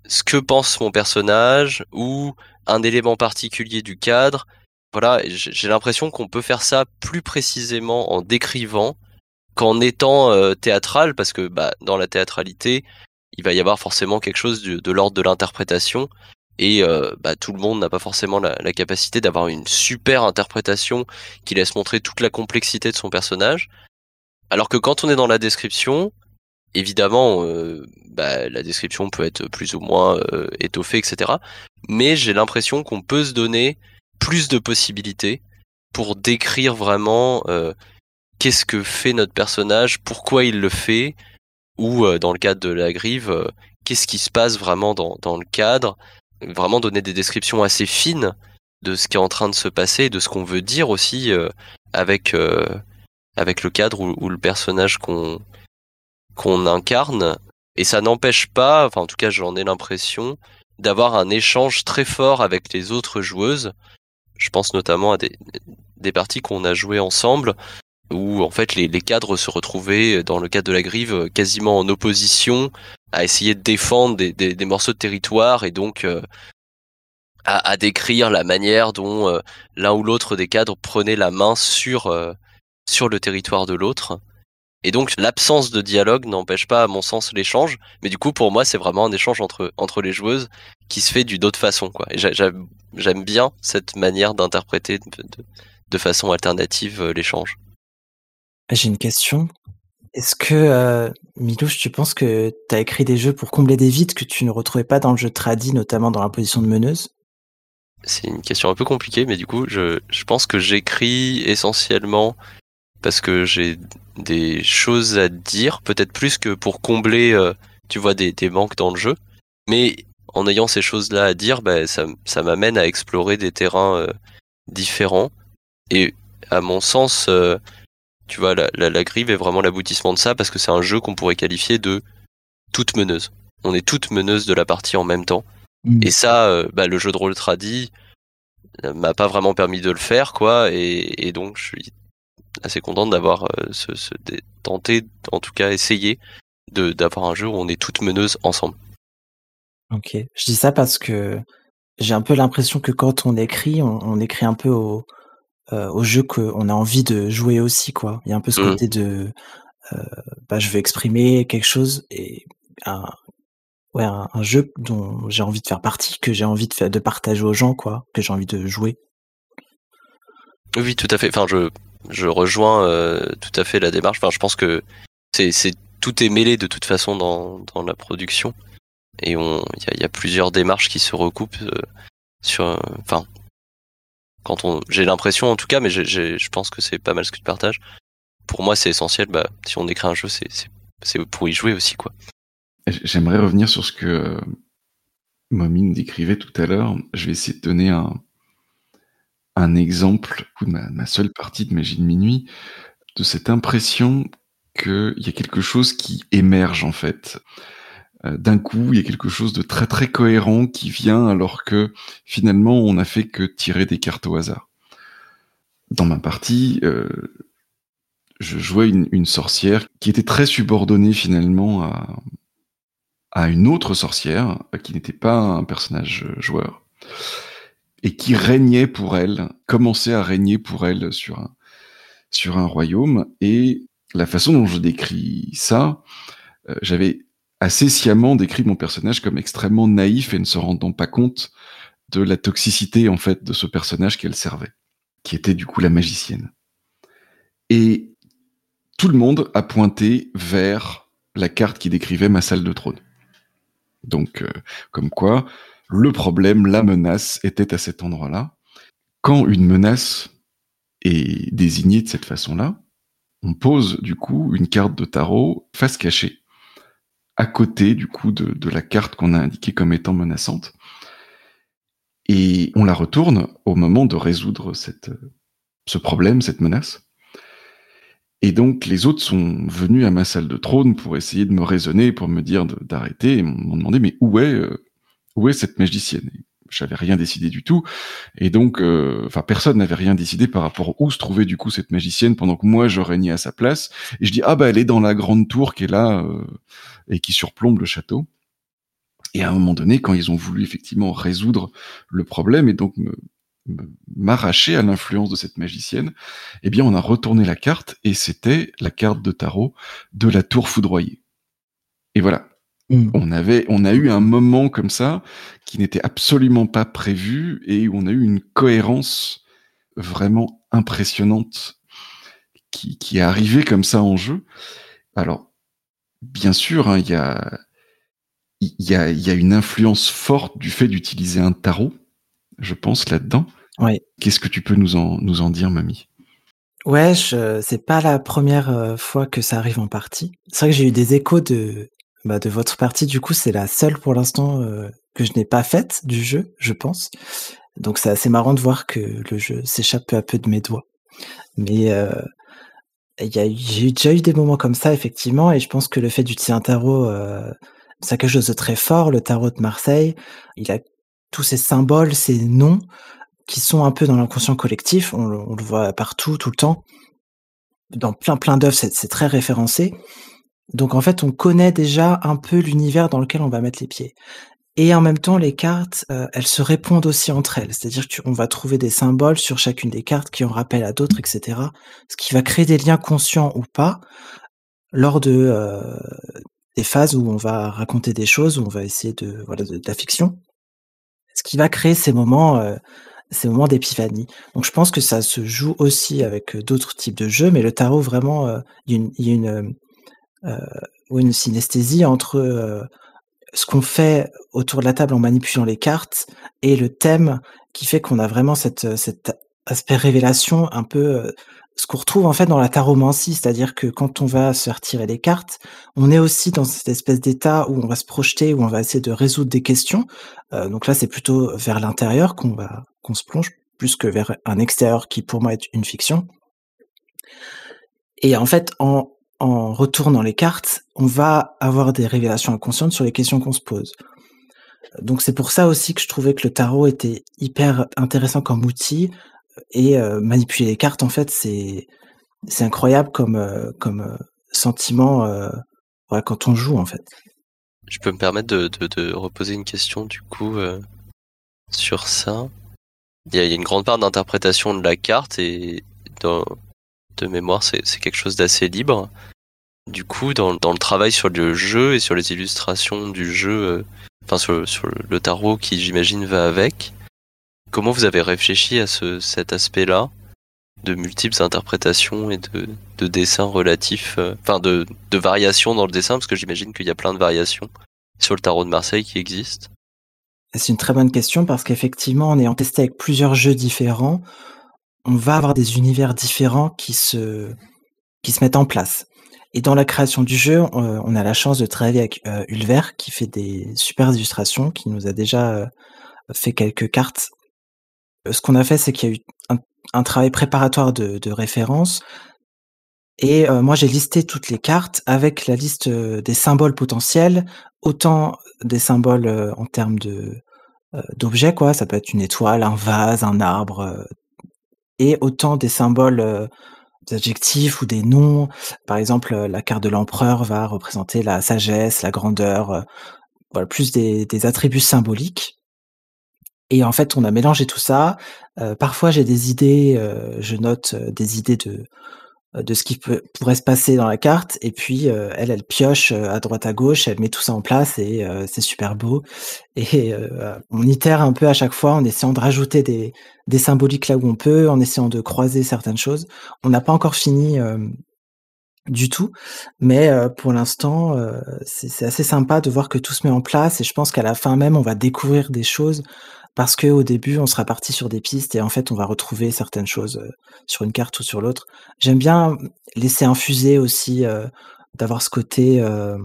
ce que pense mon personnage ou un élément particulier du cadre. Voilà, j'ai l'impression qu'on peut faire ça plus précisément en décrivant qu'en étant euh, théâtral parce que bah, dans la théâtralité, il va y avoir forcément quelque chose de, l'ordre de l'interprétation et euh, bah, tout le monde n'a pas forcément la, la capacité d'avoir une super interprétation qui laisse montrer toute la complexité de son personnage. Alors que quand on est dans la description, évidemment, euh, bah, la description peut être plus ou moins euh, étoffée, etc. Mais j'ai l'impression qu'on peut se donner plus de possibilités pour décrire vraiment euh, qu'est-ce que fait notre personnage, pourquoi il le fait, ou dans le cadre de la grive, qu'est-ce qui se passe vraiment dans, dans le cadre, vraiment donner des descriptions assez fines de ce qui est en train de se passer, de ce qu'on veut dire aussi avec avec le cadre ou, le personnage qu'on qu'on incarne. Et ça n'empêche pas, enfin en tout cas j'en ai l'impression, d'avoir un échange très fort avec les autres joueuses. Je pense notamment à des, des parties qu'on a jouées ensemble, où en fait les, les, cadres se retrouvaient dans le cadre de la grive quasiment en opposition à essayer de défendre des, des, des morceaux de territoire et donc euh, à, à, décrire la manière dont euh, l'un ou l'autre des cadres prenait la main sur euh, sur le territoire de l'autre. Et donc l'absence de dialogue n'empêche pas à mon sens l'échange, mais du coup pour moi c'est vraiment un échange entre, entre les joueuses qui se fait d'une autre façon. Quoi. Et j'aime bien cette manière d'interpréter de, façon alternative euh, l'échange. J'ai une question. Est-ce que, euh, Milouche, tu penses que tu as écrit des jeux pour combler des vides que tu ne retrouvais pas dans le jeu tradi, notamment dans la position de meneuse? C'est une question un peu compliquée, mais du coup, je, je pense que j'écris essentiellement parce que j'ai des choses à dire, peut-être plus que pour combler, euh, tu vois, des, des, manques dans le jeu. Mais en ayant ces choses-là à dire, bah, ça, ça m'amène à explorer des terrains euh, différents. Et à mon sens, euh, tu vois, la, la, la grive est vraiment l'aboutissement de ça parce que c'est un jeu qu'on pourrait qualifier de toute meneuse. On est toute meneuse de la partie en même temps. Mm. Et ça, euh, bah, le jeu de rôle tradi euh, m'a pas vraiment permis de le faire, quoi. Et, et donc, je suis assez content d'avoir euh, ce, ce- dé- tenté, en tout cas essayé, de d'avoir un jeu où on est toutes meneuses ensemble. Ok. Je dis ça parce que j'ai un peu l'impression que quand on écrit, on, on écrit un peu au, euh, au jeu qu'on a envie de jouer aussi, quoi. Il y a un peu ce Mhm. côté de, euh, bah, je veux exprimer quelque chose et un, ouais, un, un jeu dont j'ai envie de faire partie, que j'ai envie de faire, de partager aux gens, quoi, que j'ai envie de jouer. Oui, tout à fait. Enfin, je, je rejoins euh, tout à fait la démarche. Enfin, je pense que c'est, tout est mêlé de toute façon dans, la production. Et il y a, plusieurs démarches qui se recoupent euh, sur. Enfin, quand on, j'ai l'impression en tout cas, mais je pense que c'est pas mal ce que tu partages. Pour moi, c'est essentiel. Bah, si on écrit un jeu, c'est pour y jouer aussi, quoi. J'aimerais revenir sur ce que euh, Momine décrivait tout à l'heure. Je vais essayer de donner un, un exemple de ma, seule partie de Magie de minuit, de cette impression qu'il y a quelque chose qui émerge en fait. Euh, D'un coup, il y a quelque chose de très très cohérent qui vient alors que finalement on n'a fait que tirer des cartes au hasard. Dans ma partie, euh, je jouais une, sorcière qui était très subordonnée finalement à, une autre sorcière qui n'était pas un personnage euh, joueur et qui régnait pour elle, commençait à régner pour elle sur un, sur un royaume. Et la façon dont je décris ça, euh, j'avais assez sciemment décrit mon personnage comme extrêmement naïf et ne se rendant pas compte de la toxicité en fait de ce personnage qu'elle servait, qui était du coup la magicienne. Et tout le monde a pointé vers la carte qui décrivait ma salle de trône. Donc, euh, comme quoi, le problème, la menace était à cet endroit-là. Quand une menace est désignée de cette façon-là, on pose du coup une carte de tarot face cachée, à côté du coup de, la carte qu'on a indiquée comme étant menaçante, et on la retourne au moment de résoudre ce problème, cette menace. Et donc les autres sont venus à ma salle de trône pour essayer de me raisonner, pour me dire d'arrêter, et m'ont demandé mais où est euh, où est cette magicienne? J'avais rien décidé du tout, et donc euh, enfin personne n'avait rien décidé par rapport où se trouvait du coup cette magicienne pendant que moi je régnais à sa place. Et je dis ah bah elle est dans la grande tour qui est là euh, et qui surplombe le château. Et à un moment donné, quand ils ont voulu effectivement résoudre le problème et donc m'arracher à l'influence de cette magicienne, eh bien, on a retourné la carte et c'était la carte de tarot de la tour foudroyée. Et voilà. Mm. On avait, on a eu un moment comme ça qui n'était absolument pas prévu et où on a eu une cohérence vraiment impressionnante qui, qui est arrivée comme ça en jeu. Alors, bien sûr, hein, il y a, il y a, il y a une influence forte du fait d'utiliser un tarot, je pense, là-dedans. Oui. Qu'est-ce que tu peux nous en, nous en dire, mamie? Ouais, je, c'est pas la première euh, fois que ça arrive en partie. C'est vrai que j'ai eu des échos de, bah, de votre partie. Du coup, c'est la seule pour l'instant euh, que je n'ai pas faite du jeu, je pense. Donc c'est assez marrant de voir que le jeu s'échappe peu à peu de mes doigts. Mais euh, j'ai déjà eu des moments comme ça, effectivement, et je pense que le fait d'utiliser un tarot, euh, c'est quelque chose de très fort. Le tarot de Marseille, il a tous ces symboles, ces noms qui sont un peu dans l'inconscient collectif. On, on le voit partout, tout le temps. Dans plein plein d'œuvres, c'est très référencé. Donc en fait, on connaît déjà un peu l'univers dans lequel on va mettre les pieds. Et en même temps, les cartes, euh, elles se répondent aussi entre elles. C'est-à-dire qu'on va trouver des symboles sur chacune des cartes qui en rappellent à d'autres, etc. Ce qui va créer des liens conscients ou pas lors de euh, des phases où on va raconter des choses, où on va essayer de voilà de, la fiction. Ce qui va créer ces moments, euh, ces moments d'épiphanie. Donc je pense que ça se joue aussi avec euh, d'autres types de jeux, mais le tarot vraiment, euh, il y a une, y a une, euh, euh, ouais, une synesthésie entre euh, ce qu'on fait autour de la table en manipulant les cartes et le thème qui fait qu'on a vraiment cette, cet aspect révélation un peu euh, ce qu'on retrouve en fait dans la taromancie, c'est-à-dire que quand on va se faire tirer les cartes, on est aussi dans cette espèce d'état où on va se projeter, où on va essayer de résoudre des questions. Euh, donc là, c'est plutôt vers l'intérieur qu'on va qu'on se plonge, plus que vers un extérieur qui pour moi est une fiction. Et en fait, en, en retournant les cartes, on va avoir des révélations inconscientes sur les questions qu'on se pose. Donc c'est pour ça aussi que je trouvais que le tarot était hyper intéressant comme outil et euh, manipuler les cartes en fait c'est incroyable comme euh, comme euh, sentiment quand on joue en fait. Je peux me permettre de, de, reposer une question du coup sur ça. Il y, a, une grande part d'interprétation de la carte et de mémoire c'est quelque chose d'assez libre. Du coup, dans, le travail sur le jeu et sur les illustrations du jeu, enfin sur, sur, le tarot qui j'imagine va avec, comment vous avez réfléchi à ce, cet aspect-là de multiples interprétations et de, de dessins relatifs, euh, enfin de, de variations dans le dessin, parce que j'imagine qu'il y a plein de variations sur le tarot de Marseille qui existent. C'est une très bonne question parce qu'effectivement, en ayant testé avec plusieurs jeux différents, on va avoir des univers différents qui se, qui se mettent en place. Et dans la création du jeu, on a la chance de travailler avec euh, Ulver qui fait des super illustrations, qui nous a déjà euh, fait quelques cartes. Ce qu'on a fait, c'est qu'il y a eu un, travail préparatoire de, référence. Et euh, moi, j'ai listé toutes les cartes avec la liste des symboles potentiels, autant des symboles en termes de d'objets, quoi. Ça peut être une étoile, un vase, un arbre, et autant des symboles adjectifs ou des noms. Par exemple, la carte de l'empereur va représenter la sagesse, la grandeur, euh, voilà, plus des, attributs symboliques. Et en fait, on a mélangé tout ça. Euh, parfois, j'ai des idées, euh, je note des idées de de ce qui peut, pourrait se passer dans la carte. Et puis, euh, elle, elle pioche euh, à droite à gauche, elle met tout ça en place et euh, c'est super beau. [laughs] Et on itère un peu à chaque fois en essayant de rajouter des, des symboliques là où on peut, en essayant de croiser certaines choses. On n'a pas encore fini du tout, mais pour l'instant, c'est assez sympa de voir que tout se met en place. Et je pense qu'à la fin même, on va découvrir des choses parce que au début on sera parti sur des pistes et en fait on va retrouver certaines choses euh, sur une carte ou sur l'autre. J'aime bien laisser infuser aussi, euh, d'avoir ce côté euh,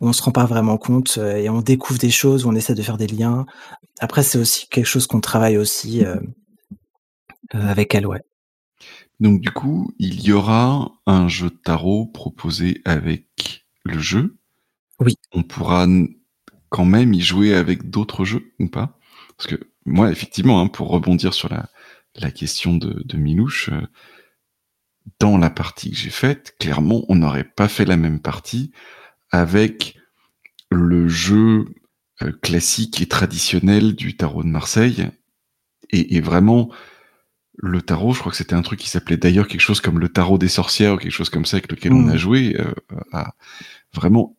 où on se rend pas vraiment compte et on découvre des choses, où on essaie de faire des liens. Après c'est aussi quelque chose qu'on travaille aussi avec elle, ouais. Donc du coup, il y aura un jeu de tarot proposé avec le jeu. Oui. On pourra quand même y jouer avec d'autres jeux ou pas? Parce que moi, effectivement, hein, pour rebondir sur la, la question de, de Milouche, euh, dans la partie que j'ai faite, clairement, on n'aurait pas fait la même partie avec le jeu euh, classique et traditionnel du tarot de Marseille. Et, et, vraiment, le tarot, je crois que c'était un truc qui s'appelait d'ailleurs quelque chose comme le tarot des sorcières ou quelque chose comme ça avec lequel on a mmh. joué, euh, a vraiment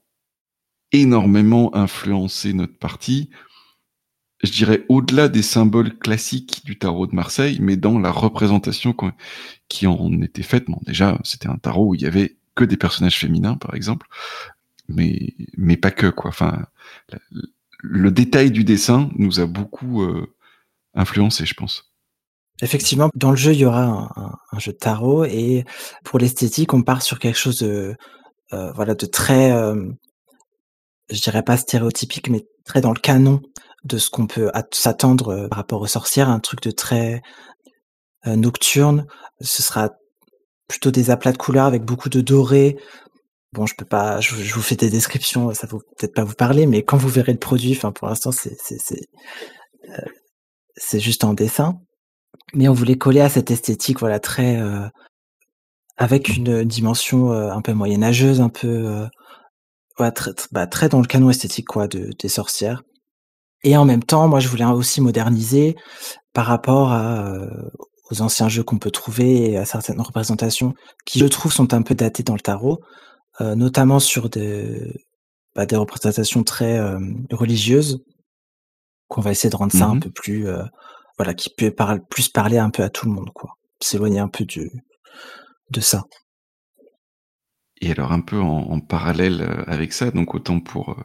énormément influencé notre partie je dirais, au-delà des symboles classiques du tarot de Marseille, mais dans la représentation qui en était faite. Bon, déjà, c'était un tarot où il y avait que des personnages féminins, par exemple, mais, mais pas que, quoi. Enfin, le, détail du dessin nous a beaucoup euh, influencé, je pense. Effectivement, dans le jeu, il y aura un, jeu de tarot, et pour l'esthétique, on part sur quelque chose de, euh, voilà, de très, euh, je dirais pas stéréotypique, mais très dans le canon de ce qu'on peut s'attendre euh, par rapport aux sorcières, un truc de très euh, nocturne. Ce sera plutôt des aplats de couleurs avec beaucoup de doré. Bon, je peux pas, je, vous fais des descriptions, ça va peut-être pas vous parler, mais quand vous verrez le produit, enfin pour l'instant c'est c'est euh, juste en dessin. Mais on voulait coller à cette esthétique, voilà, très avec une dimension un peu moyenâgeuse, un peu ouais, très, bah, très dans le canon esthétique quoi de, des sorcières. Et en même temps, moi, je voulais aussi moderniser par rapport à, euh, aux anciens jeux qu'on peut trouver et à certaines représentations qui, je trouve, sont un peu datées dans le tarot, euh, notamment sur des, bah, des représentations très euh, religieuses, qu'on va essayer de rendre ça un mmh peu plus, voilà, qui peut par plus parler un peu à tout le monde, quoi. S'éloigner un peu du, de ça. Et alors un peu en, en parallèle avec ça, donc autant pour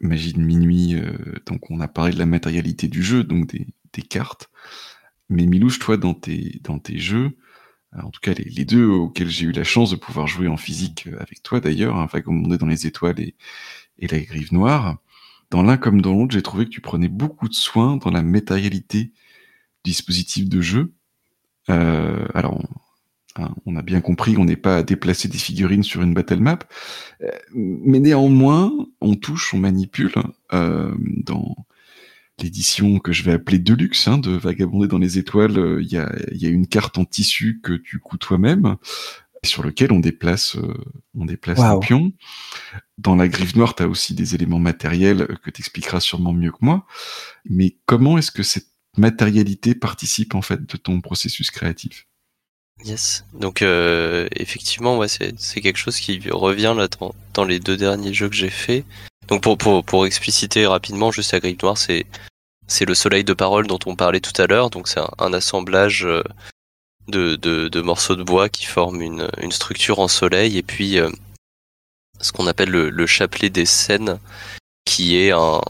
Magie de minuit, euh, donc on a parlé de la matérialité du jeu, donc des, cartes. Mais Milouche, toi, dans tes, dans tes jeux, euh, en tout cas les, deux auxquels j'ai eu la chance de pouvoir jouer en physique euh, avec toi d'ailleurs, hein, est dans les étoiles et, la grive noire, dans l'un comme dans l'autre, j'ai trouvé que tu prenais beaucoup de soin dans la matérialité du dispositif de jeu. Alors, Hein, on a bien compris, on n'est pas à déplacer des figurines sur une battle map, euh, mais néanmoins, on touche, on manipule euh, dans l'édition que je vais appeler Deluxe hein, de Vagabonder dans les étoiles. Euh, il y, a, une carte en tissu que tu couds toi-même, sur lequel on déplace, on déplace un pion. Dans la griffe noire, tu as aussi des éléments matériels que tu expliqueras sûrement mieux que moi. Mais comment est-ce que cette matérialité participe en fait de ton processus créatif? Yes. Donc euh, effectivement, ouais, c'est, quelque chose qui revient là dans, dans les deux derniers jeux que j'ai fait. Donc pour, pour, pour expliciter rapidement, juste la grille noire, c'est c'est le soleil de parole dont on parlait tout à l'heure. Donc c'est un, assemblage euh, de, de, de, morceaux de bois qui forment une, une structure en soleil et puis euh, ce qu'on appelle le, le chapelet des scènes qui est un,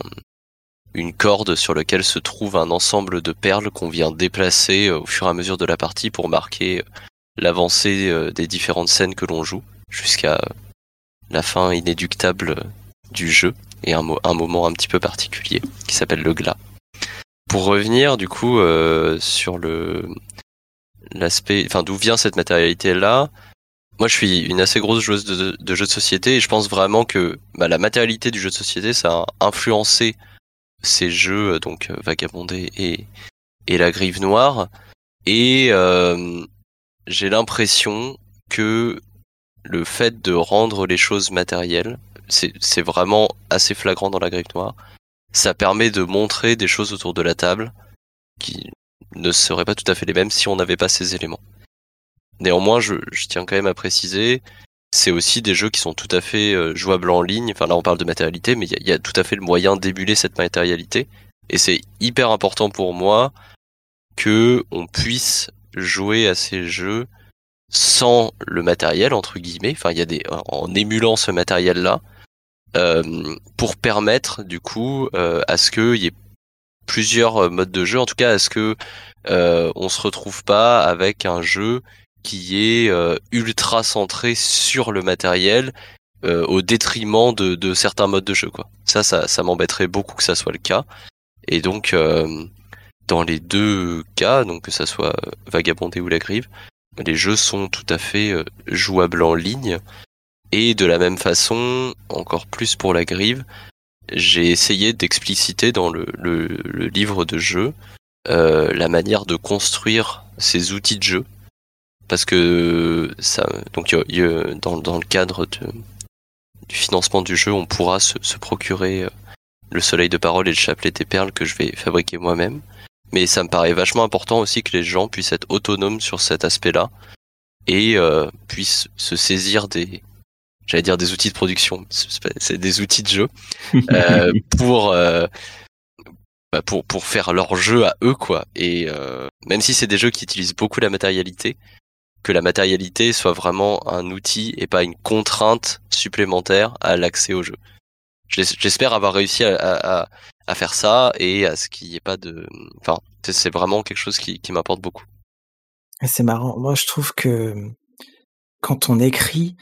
une corde sur laquelle se trouve un ensemble de perles qu'on vient déplacer euh, au fur et à mesure de la partie pour marquer euh, l'avancée euh, des différentes scènes que l'on joue jusqu'à la fin inéductable du jeu et un, moment un petit peu particulier qui s'appelle le glas. Pour revenir du coup sur le l'aspect, enfin d'où vient cette matérialité là, moi, je suis une assez grosse joueuse de, de, jeux de société et je pense vraiment que bah, la matérialité du jeu de société, ça a influencé ces jeux, euh, donc euh, Vagabondé et, et La Grive Noire. Et euh, j'ai l'impression que le fait de rendre les choses matérielles, c'est vraiment assez flagrant dans La Grive Noire, ça permet de montrer des choses autour de la table qui ne seraient pas tout à fait les mêmes si on n'avait pas ces éléments. Néanmoins, je, je, tiens quand même à préciser, c'est aussi des jeux qui sont tout à fait euh, jouables en ligne. Enfin là on parle de matérialité, mais il y, a tout à fait le moyen d'émuler cette matérialité. Et c'est hyper important pour moi que on puisse jouer à ces jeux sans le matériel entre guillemets. Enfin il y a en émulant ce matériel là euh, pour permettre du coup euh, à ce qu'il y ait plusieurs modes de jeu. En tout cas à ce que on se retrouve pas avec un jeu qui est euh, ultra centré sur le matériel euh, au détriment de, certains modes de jeu quoi. Ça ça, m'embêterait beaucoup que ça soit le cas. Et donc euh, dans les deux cas, donc que ça soit Vagabondé ou La Grive, les jeux sont tout à fait jouables en ligne. Et de la même façon, encore plus pour La Grive, j'ai essayé d'expliciter dans le, livre de jeu la manière de construire ces outils de jeu parce que ça, donc dans, dans, le cadre de, du financement du jeu, on pourra se, se, procurer euh, le soleil de parole et le chapelet des perles que je vais fabriquer moi-même. Mais ça me paraît vachement important aussi que les gens puissent être autonomes sur cet aspect-là et euh, puissent se saisir des, j'allais dire des outils de production, c'est des outils de jeu [laughs] euh, pour euh, bah pour pour faire leur jeu à eux quoi. Et euh, même si c'est des jeux qui utilisent beaucoup la matérialité, que la matérialité soit vraiment un outil et pas une contrainte supplémentaire à l'accès au jeu. J'espère avoir réussi à, faire ça et à ce qu'il n'y ait pas de... Enfin, c'est vraiment quelque chose qui, m'apporte beaucoup. C'est marrant. Moi, je trouve que quand on écrit,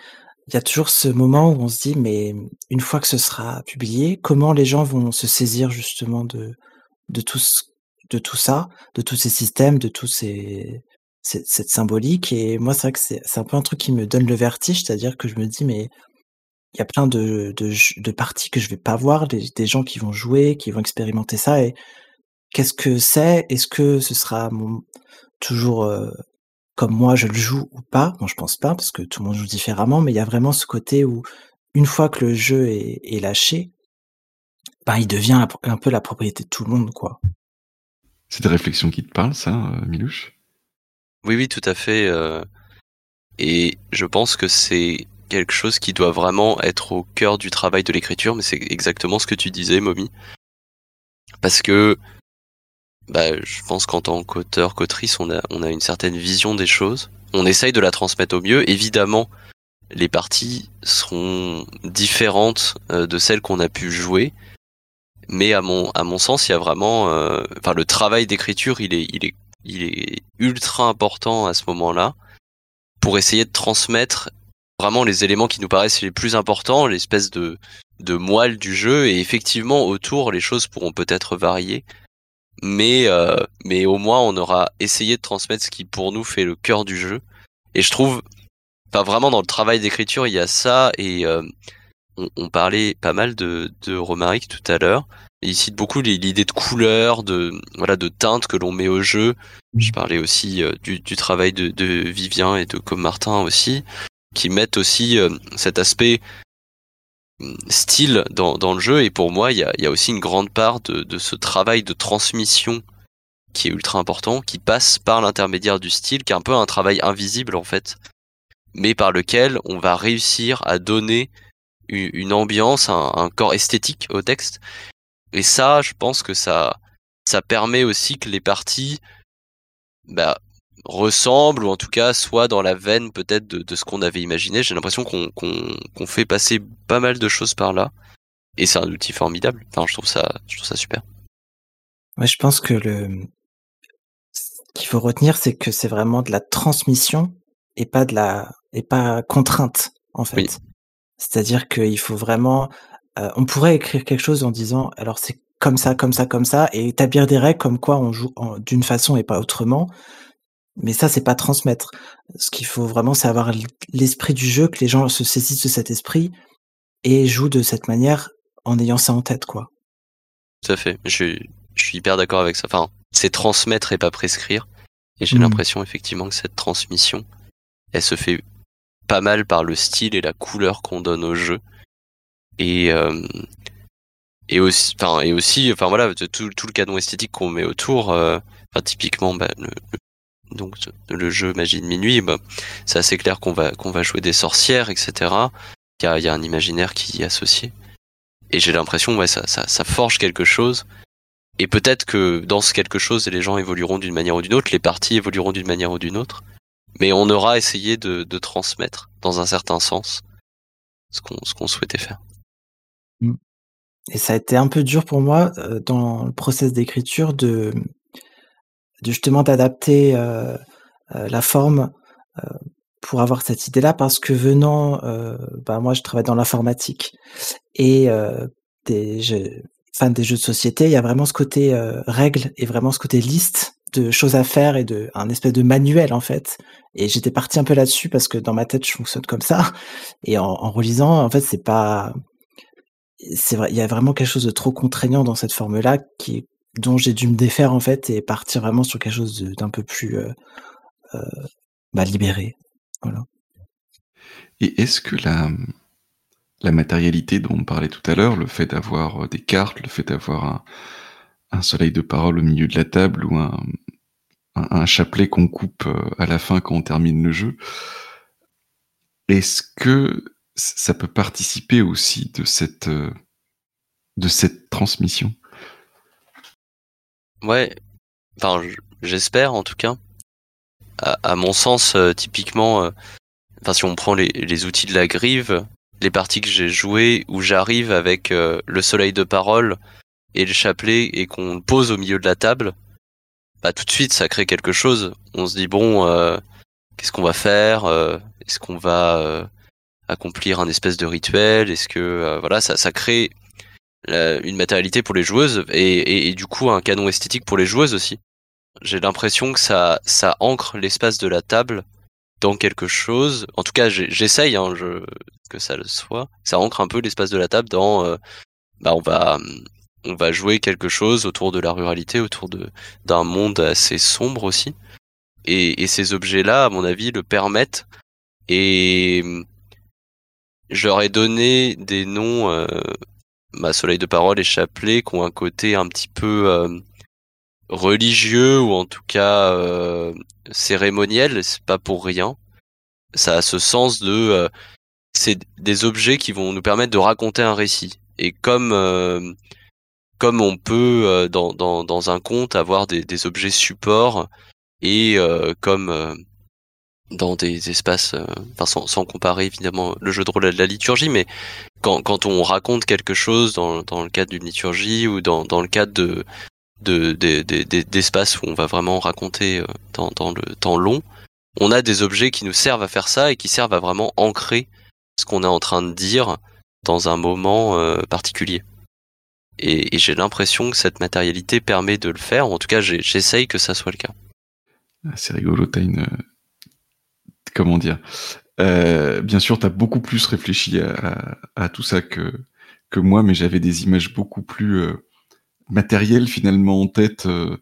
il y a toujours ce moment où on se dit, mais une fois que ce sera publié, comment les gens vont se saisir justement de tout ça, de tous ces systèmes, de tous ces, cette, symbolique. Et moi, c'est vrai que c'est un peu un truc qui me donne le vertige, c'est-à-dire que je me dis, mais il y a plein de, de, de, parties que je vais pas voir, des, des, gens qui vont jouer, qui vont expérimenter ça. Et qu'est-ce que c'est? Est-ce que ce sera toujours euh, comme moi je le joue ou pas? Bon, je pense pas, parce que tout le monde joue différemment, mais il y a vraiment ce côté où, une fois que le jeu est, est lâché, ben, il devient un peu la propriété de tout le monde, quoi. C'est des réflexions qui te parlent, ça, euh, Milouche? Oui, oui, tout à fait. Euh, et je pense que c'est quelque chose qui doit vraiment être au cœur du travail de l'écriture, mais c'est exactement ce que tu disais, Momi. Parce que bah, je pense qu'en tant qu'auteur, qu'autrice, on a, on a une certaine vision des choses. On essaye de la transmettre au mieux. Évidemment, les parties seront différentes euh, de celles qu'on a pu jouer. Mais à mon, à mon sens, il y a vraiment, euh, enfin, le travail d'écriture, il est, il est il est ultra important à ce moment-là pour essayer de transmettre vraiment les éléments qui nous paraissent les plus importants, l'espèce de, de moelle du jeu, et effectivement autour les choses pourront peut-être varier, mais, euh, mais au moins on aura essayé de transmettre ce qui pour nous fait le cœur du jeu, Et je trouve, pas vraiment dans le travail d'écriture, il y a ça. Et on, parlait pas mal de, de Romaric tout à l'heure. Il cite beaucoup l'idée de couleur, de voilà, de teinte que l'on met au jeu. Je parlais aussi euh, du, du, travail de, de, Vivien et de Com Martin aussi, qui mettent aussi euh, cet aspect hum, style dans, dans le jeu. Et pour moi, il y a, y a aussi une grande part de, de ce travail de transmission qui est ultra important, qui passe par l'intermédiaire du style, qui est un peu un travail invisible en fait, mais par lequel on va réussir à donner une ambiance, un, corps esthétique au texte. Et ça, je pense que ça, ça permet aussi que les parties bah, ressemblent, ou en tout cas soient dans la veine peut-être de, ce qu'on avait imaginé. J'ai l'impression qu'on fait passer pas mal de choses par là. Et c'est un outil formidable. Enfin, je trouve ça, je trouve ça super. Ouais, je pense que le ce qu'il faut retenir, c'est que c'est vraiment de la transmission et pas de la et pas contrainte en fait. C'est-à-dire qu'il faut vraiment, euh, on pourrait écrire quelque chose en disant, alors c'est comme ça, comme ça, comme ça, et établir des règles comme quoi on joue d'une façon et pas autrement. Mais ça, c'est pas transmettre. Ce qu'il faut vraiment, c'est avoir l'esprit du jeu, que les gens se saisissent de cet esprit et jouent de cette manière en ayant ça en tête, quoi. Tout à fait. Je, je suis hyper d'accord avec ça. Enfin, c'est transmettre et pas prescrire. Et j'ai mmh. l'impression effectivement que cette transmission, elle se fait pas mal par le style et la couleur qu'on donne au jeu. Et euh, et aussi, enfin et aussi, enfin voilà, tout, tout le canon esthétique qu'on met autour. Euh, typiquement, bah, le, donc le jeu Magie de minuit, bah, c'est assez clair qu'on va qu'on va jouer des sorcières, etc. Il y a, y a un imaginaire qui y est associé. Et j'ai l'impression, ouais, ça, ça, ça forge quelque chose. Et peut-être que dans ce quelque chose, les gens évolueront d'une manière ou d'une autre, les parties évolueront d'une manière ou d'une autre mais on aura essayé de, de transmettre dans un certain sens ce qu'on ce qu'on souhaitait faire. Mmh. Et ça a été un peu dur pour moi euh, dans le process d'écriture de, de justement d'adapter euh, euh, la forme euh, pour avoir cette idée-là parce que venant, euh, bah moi je travaille dans l'informatique et des jeux, enfin des jeux de société, il y a vraiment ce côté règle et vraiment ce côté liste de choses à faire et de un espèce de manuel en fait. Et j'étais parti un peu là-dessus parce que dans ma tête je fonctionne comme ça. Et en, en relisant, en fait, c'est pas, c'est vrai, il y a vraiment quelque chose de trop contraignant dans cette forme-là qui dont j'ai dû me défaire en fait et partir vraiment sur quelque chose d'un peu plus euh, euh, bah, libéré. Et est-ce que la matérialité dont on parlait tout à l'heure, le fait d'avoir des cartes, le fait d'avoir un, soleil de parole au milieu de la table ou un, un, chapelet qu'on coupe euh, à la fin quand on termine le jeu. Est-ce que ça peut participer aussi de cette, euh, de cette transmission? Ouais, enfin j'espère en tout cas. À, mon sens, euh, typiquement, enfin si on prend les, les, outils de la grive, les parties que j'ai jouées où j'arrive avec le soleil de parole et le chapelet et qu'on le pose au milieu de la table, bah tout de suite ça crée quelque chose. On se dit bon, euh, qu'est-ce qu'on va faire euh, Est-ce qu'on va euh, accomplir un espèce de rituel Est-ce que voilà ça, ça crée une matérialité pour les joueuses et, et, du coup un canon esthétique pour les joueuses aussi. J'ai l'impression que ça ça ancre l'espace de la table dans quelque chose. En tout cas, j'essaye hein, je, que ça le soit. Ça ancre un peu l'espace de la table dans bah on va on va jouer quelque chose autour de la ruralité, autour de d'un monde assez sombre aussi. Et, ces objets-là, à mon avis, le permettent. Et je leur ai donné des noms, euh, ma Soleil de Parole et Chapelet, qui ont un côté un petit peu euh, religieux ou en tout cas euh, cérémoniel. C'est pas pour rien. Ça a ce sens de, euh, c'est des objets qui vont nous permettre de raconter un récit. Et comme comme on peut euh, dans, dans, dans, un conte avoir des, des objets supports et euh, comme euh, dans des espaces, enfin sans, sans, comparer évidemment le jeu de rôle à de la liturgie, mais quand, quand on raconte quelque chose dans, dans le cadre d'une liturgie ou dans, dans le cadre de d'espaces de, où on va vraiment raconter dans, dans le temps long, on a des objets qui nous servent à faire ça et qui servent à vraiment ancrer ce qu'on est en train de dire dans un moment particulier. Et, j'ai l'impression que cette matérialité permet de le faire, en tout cas j'essaye que ça soit le cas. Ah, c'est rigolo, t'as une... comment dire euh, Bien sûr, tu as beaucoup plus réfléchi à, tout ça que, moi, mais j'avais des images beaucoup plus euh, matérielles finalement en tête, euh,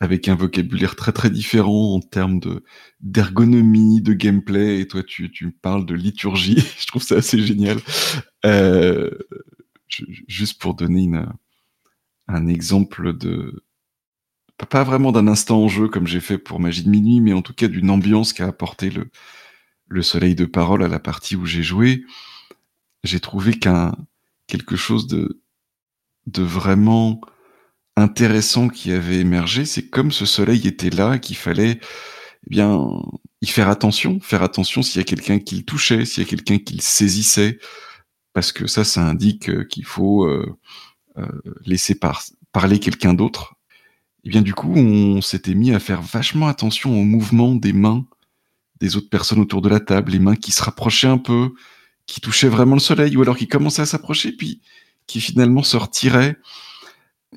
avec un vocabulaire très très différent en termes de d'ergonomie, de gameplay. Et toi, tu, tu parles de liturgie. [laughs] Je trouve ça assez génial. Juste pour donner une, un exemple de pas vraiment d'un instant en jeu comme j'ai fait pour Magie de minuit, mais en tout cas d'une ambiance qu'a apporté le, le soleil de parole à la partie où j'ai joué. J'ai trouvé qu'un quelque chose de vraiment intéressant qui avait émergé, c'est comme ce soleil était là, qu'il fallait eh bien y faire attention, faire attention s'il y a quelqu'un qui le touchait, s'il y a quelqu'un qui le saisissait, parce que ça, ça indique euh, qu'il faut euh, euh, laisser par parler quelqu'un d'autre. Et eh bien du coup, on s'était mis à faire vachement attention au mouvement des mains des autres personnes autour de la table, les mains qui se rapprochaient un peu, qui touchaient vraiment le soleil, ou alors qui commençaient à s'approcher, puis qui finalement se retiraient.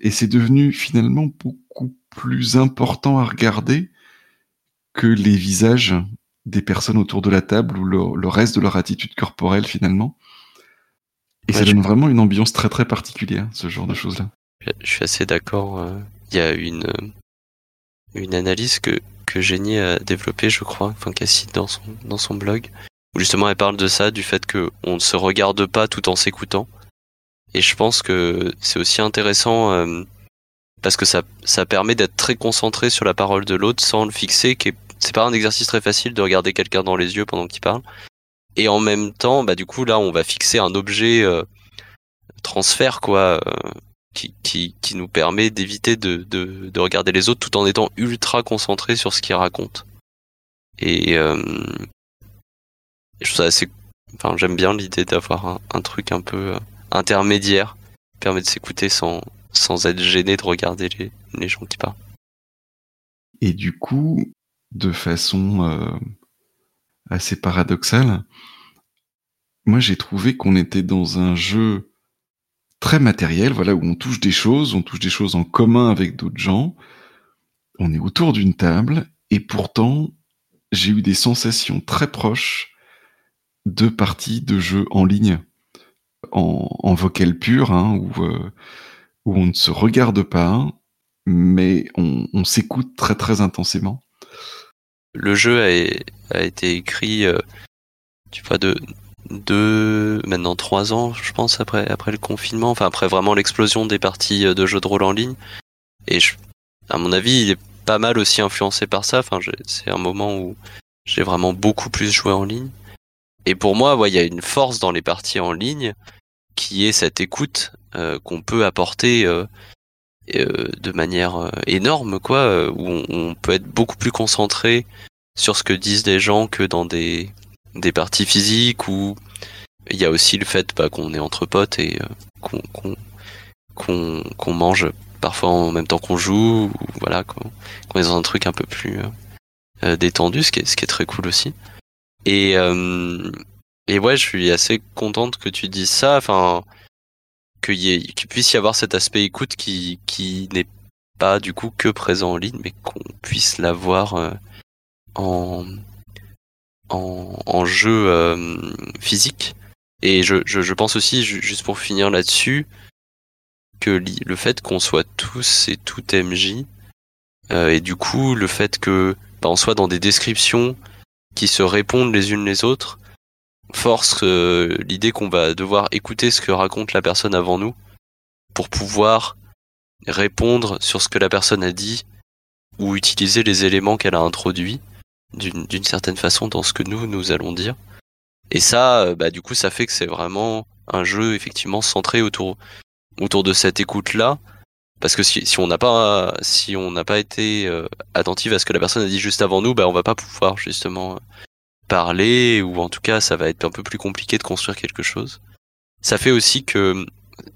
Et c'est devenu finalement beaucoup plus important à regarder que les visages des personnes autour de la table ou le, reste de leur attitude corporelle finalement. Et ça donne vraiment une ambiance très très particulière, ce genre de choses-là. Je suis assez d'accord. Euh, il y a une, une analyse que, que Génie a développée, je crois, enfin qu'elle cite dans son, dans son blog, où justement elle parle de ça, du fait qu'on ne se regarde pas tout en s'écoutant. Et je pense que c'est aussi intéressant euh, parce que ça, ça permet d'être très concentré sur la parole de l'autre sans le fixer, qui est, c'est pas un exercice très facile de regarder quelqu'un dans les yeux pendant qu'il parle. Et en même temps, bah du coup là, on va fixer un objet euh, transfert quoi, euh, qui, qui, qui, nous permet d'éviter de, de, de, regarder les autres tout en étant ultra concentré sur ce qu'il raconte. Et euh, je trouve assez, enfin j'aime bien l'idée d'avoir un, un, truc un peu intermédiaire permet de s'écouter sans, sans être gêné de regarder les, les gens qui parlent. Et du coup, de façon euh, assez paradoxale, moi j'ai trouvé qu'on était dans un jeu très matériel, voilà, où on touche des choses, on touche des choses en commun avec d'autres gens, on est autour d'une table, et pourtant j'ai eu des sensations très proches de parties de jeux en ligne en, vocal pur, hein, où, euh, où on ne se regarde pas, mais on, s'écoute très très intensément. Le jeu a, été écrit, euh, tu vois, de deux, maintenant trois ans, je pense, après, après le confinement, enfin après vraiment l'explosion des parties euh, de jeux de rôle en ligne. Et à mon avis, il est pas mal aussi influencé par ça. Enfin, c'est un moment où j'ai vraiment beaucoup plus joué en ligne. Et pour moi, il y a une force dans les parties en ligne qui est cette écoute euh, qu'on peut apporter euh, de manière énorme, quoi, où on, peut être beaucoup plus concentré sur ce que disent les gens que dans des, des parties physiques où il y a aussi le fait bah, qu'on est entre potes et qu'on qu'on mange parfois en même temps qu'on joue, ou voilà, qu'on est dans un truc un peu plus détendu, ce qui, est, ce qui est très cool aussi. Et, euh, et ouais, je suis assez contente que tu dises ça, enfin, qu'il puisse y avoir cet aspect écoute qui, qui n'est pas du coup que présent en ligne, mais qu'on puisse l'avoir euh, en, en, jeu euh, physique. Et je, je, pense aussi, juste pour finir là-dessus, que le fait qu'on soit tous et toutes MJ, euh, et du coup le fait que bah, on soit dans des descriptions qui se répondent les unes les autres force euh, l'idée qu'on va devoir écouter ce que raconte la personne avant nous pour pouvoir répondre sur ce que la personne a dit ou utiliser les éléments qu'elle a introduits d'une certaine façon dans ce que nous nous allons dire. Et ça, euh, bah, du coup, ça fait que c'est vraiment un jeu effectivement centré autour autour de cette écoute là parce que si, si on n'a pas si on n'a pas été euh, attentif à ce que la personne a dit juste avant nous, bah on va pas pouvoir justement parler ou en tout cas ça va être un peu plus compliqué de construire quelque chose. Ça fait aussi que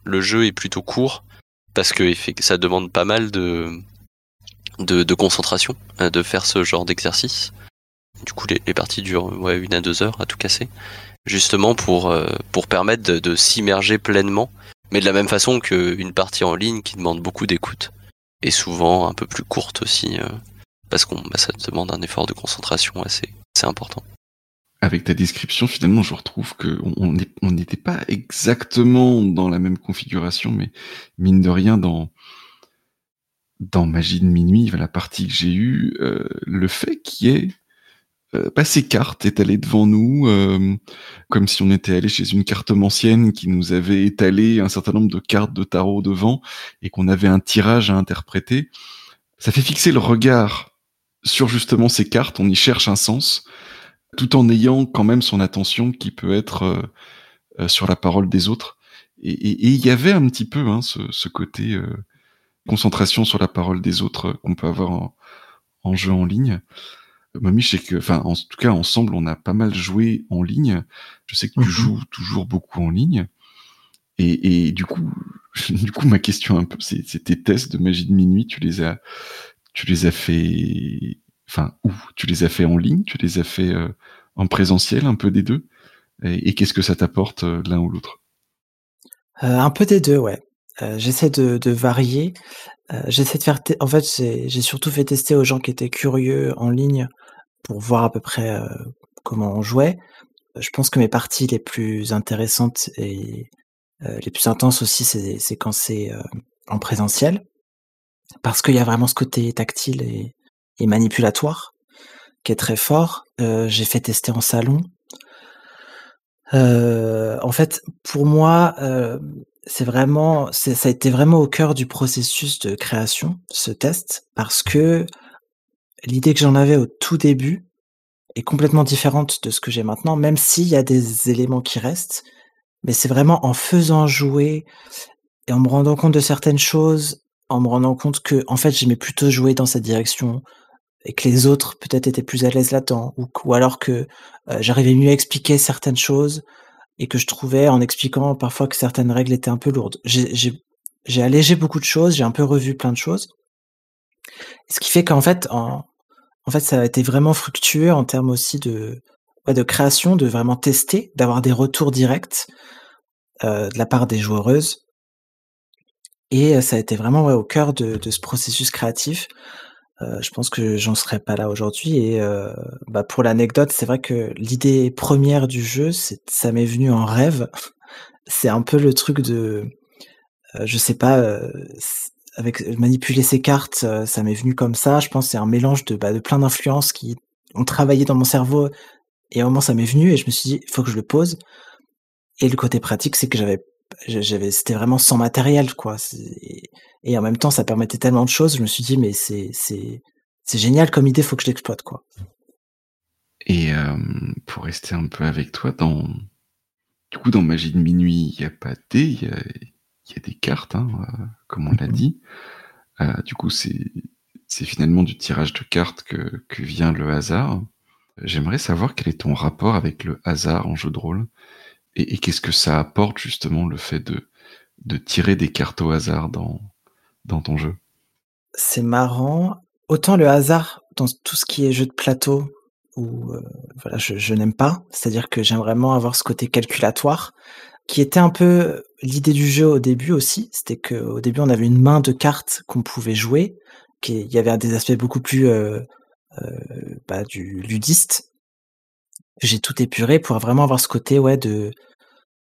le jeu est plutôt court parce que ça demande pas mal de de, de concentration euh, de faire ce genre d'exercice. Du coup les, parties durent une à deux heures à tout casser, justement pour pour permettre de, s'immerger pleinement mais de la même façon qu'une partie en ligne qui demande beaucoup d'écoute, et souvent un peu plus courte aussi, euh, parce qu'on bah, ça demande un effort de concentration assez, assez important. avec ta description, finalement, je retrouve que on n'était pas exactement dans la même configuration, mais mine de rien, dans dans Magie de minuit, la partie que j'ai eue, euh, le fait qu'il y ait euh, bah, ces cartes étalées devant nous, euh, comme si on était allé chez une cartomancienne qui nous avait étalé un certain nombre de cartes de tarot devant et qu'on avait un tirage à interpréter, ça fait fixer le regard sur justement ces cartes, on y cherche un sens, tout en ayant quand même son attention qui peut être euh, euh, sur la parole des autres. Et il y avait un petit peu hein, ce, côté euh, concentration sur la parole des autres qu'on peut avoir en, jeu en ligne. Mamie, sais que, enfin, en tout cas, ensemble, on a pas mal joué en ligne. Je sais que tu mhm. joues toujours beaucoup en ligne. Et, et, du coup, [laughs] du coup, ma question un peu, c'est tes tests de magie de minuit, tu les as, tu les as fait enfin, où? Tu les as fait en ligne? Tu les as fait euh, en présentiel, un peu des deux? Et, qu'est-ce que ça t'apporte euh, l'un ou l'autre? Euh, Un peu des deux, ouais. j'essaie de, varier. j'essaie de faire. En fait, j'ai surtout fait tester aux gens qui étaient curieux en ligne pour voir à peu près comment on jouait. Je pense que mes parties les plus intéressantes et les plus intenses aussi, c'est quand c'est en présentiel, parce qu'il y a vraiment ce côté tactile et, et manipulatoire, qui est très fort. Euh, j'ai fait tester en salon. Euh, en fait, pour moi, euh, c'est vraiment, ça a été vraiment au cœur du processus de création, ce test, parce que l'idée que j'en avais au tout début est complètement différente de ce que j'ai maintenant, même s'il y a des éléments qui restent. Mais c'est vraiment en faisant jouer et en me rendant compte de certaines choses, en me rendant compte que, en fait, j'aimais plutôt jouer dans cette direction, et que les autres peut-être étaient plus à l'aise là-dedans, ou, alors que euh, j'arrivais mieux à expliquer certaines choses et que je trouvais en expliquant parfois que certaines règles étaient un peu lourdes. J'ai allégé beaucoup de choses, j'ai un peu revu plein de choses, ce qui fait qu'en fait, en, en fait, ça a été vraiment fructueux en termes aussi de, de création, de vraiment tester, d'avoir des retours directs euh, de la part des joueuses. Et euh, ça a été vraiment au cœur de, ce processus créatif. Euh, je pense que j'en serais pas là aujourd'hui. Et bah pour l'anecdote, c'est vrai que l'idée première du jeu, ça m'est venu en rêve. [laughs] c'est un peu le truc de, je sais pas, avec manipuler ces cartes, ça m'est venu comme ça. Je pense que c'est un mélange de, bah, de plein d'influences qui ont travaillé dans mon cerveau. Et à un moment, ça m'est venu et je me suis dit, il faut que je le pose. Et le côté pratique, c'est que j'avais j'avais c'était vraiment sans matériel quoi et en même temps ça permettait tellement de choses je me suis dit mais c'est c'est c'est génial comme idée faut que je l'exploite quoi et euh, pour rester un peu avec toi dans du coup dans magie de minuit il y a pas de il y a des cartes hein, euh, comme on l'a mmh dit. Euh, du coup c'est finalement du tirage de cartes que, que vient le hasard. J'aimerais savoir quel est ton rapport avec le hasard en jeu de rôle et, qu'est-ce que ça apporte justement le fait de, de tirer des cartes au hasard dans, dans ton jeu? C'est marrant. Autant le hasard dans tout ce qui est jeu de plateau, où euh, voilà, je, je n'aime pas. C'est-à-dire que j'aime vraiment avoir ce côté calculatoire, qui était un peu l'idée du jeu au début aussi. C'était qu'au début, on avait une main de cartes qu'on pouvait jouer. Il y avait des aspects beaucoup plus euh, euh, bah, du ludiste j'ai tout épuré pour vraiment avoir ce côté ouais de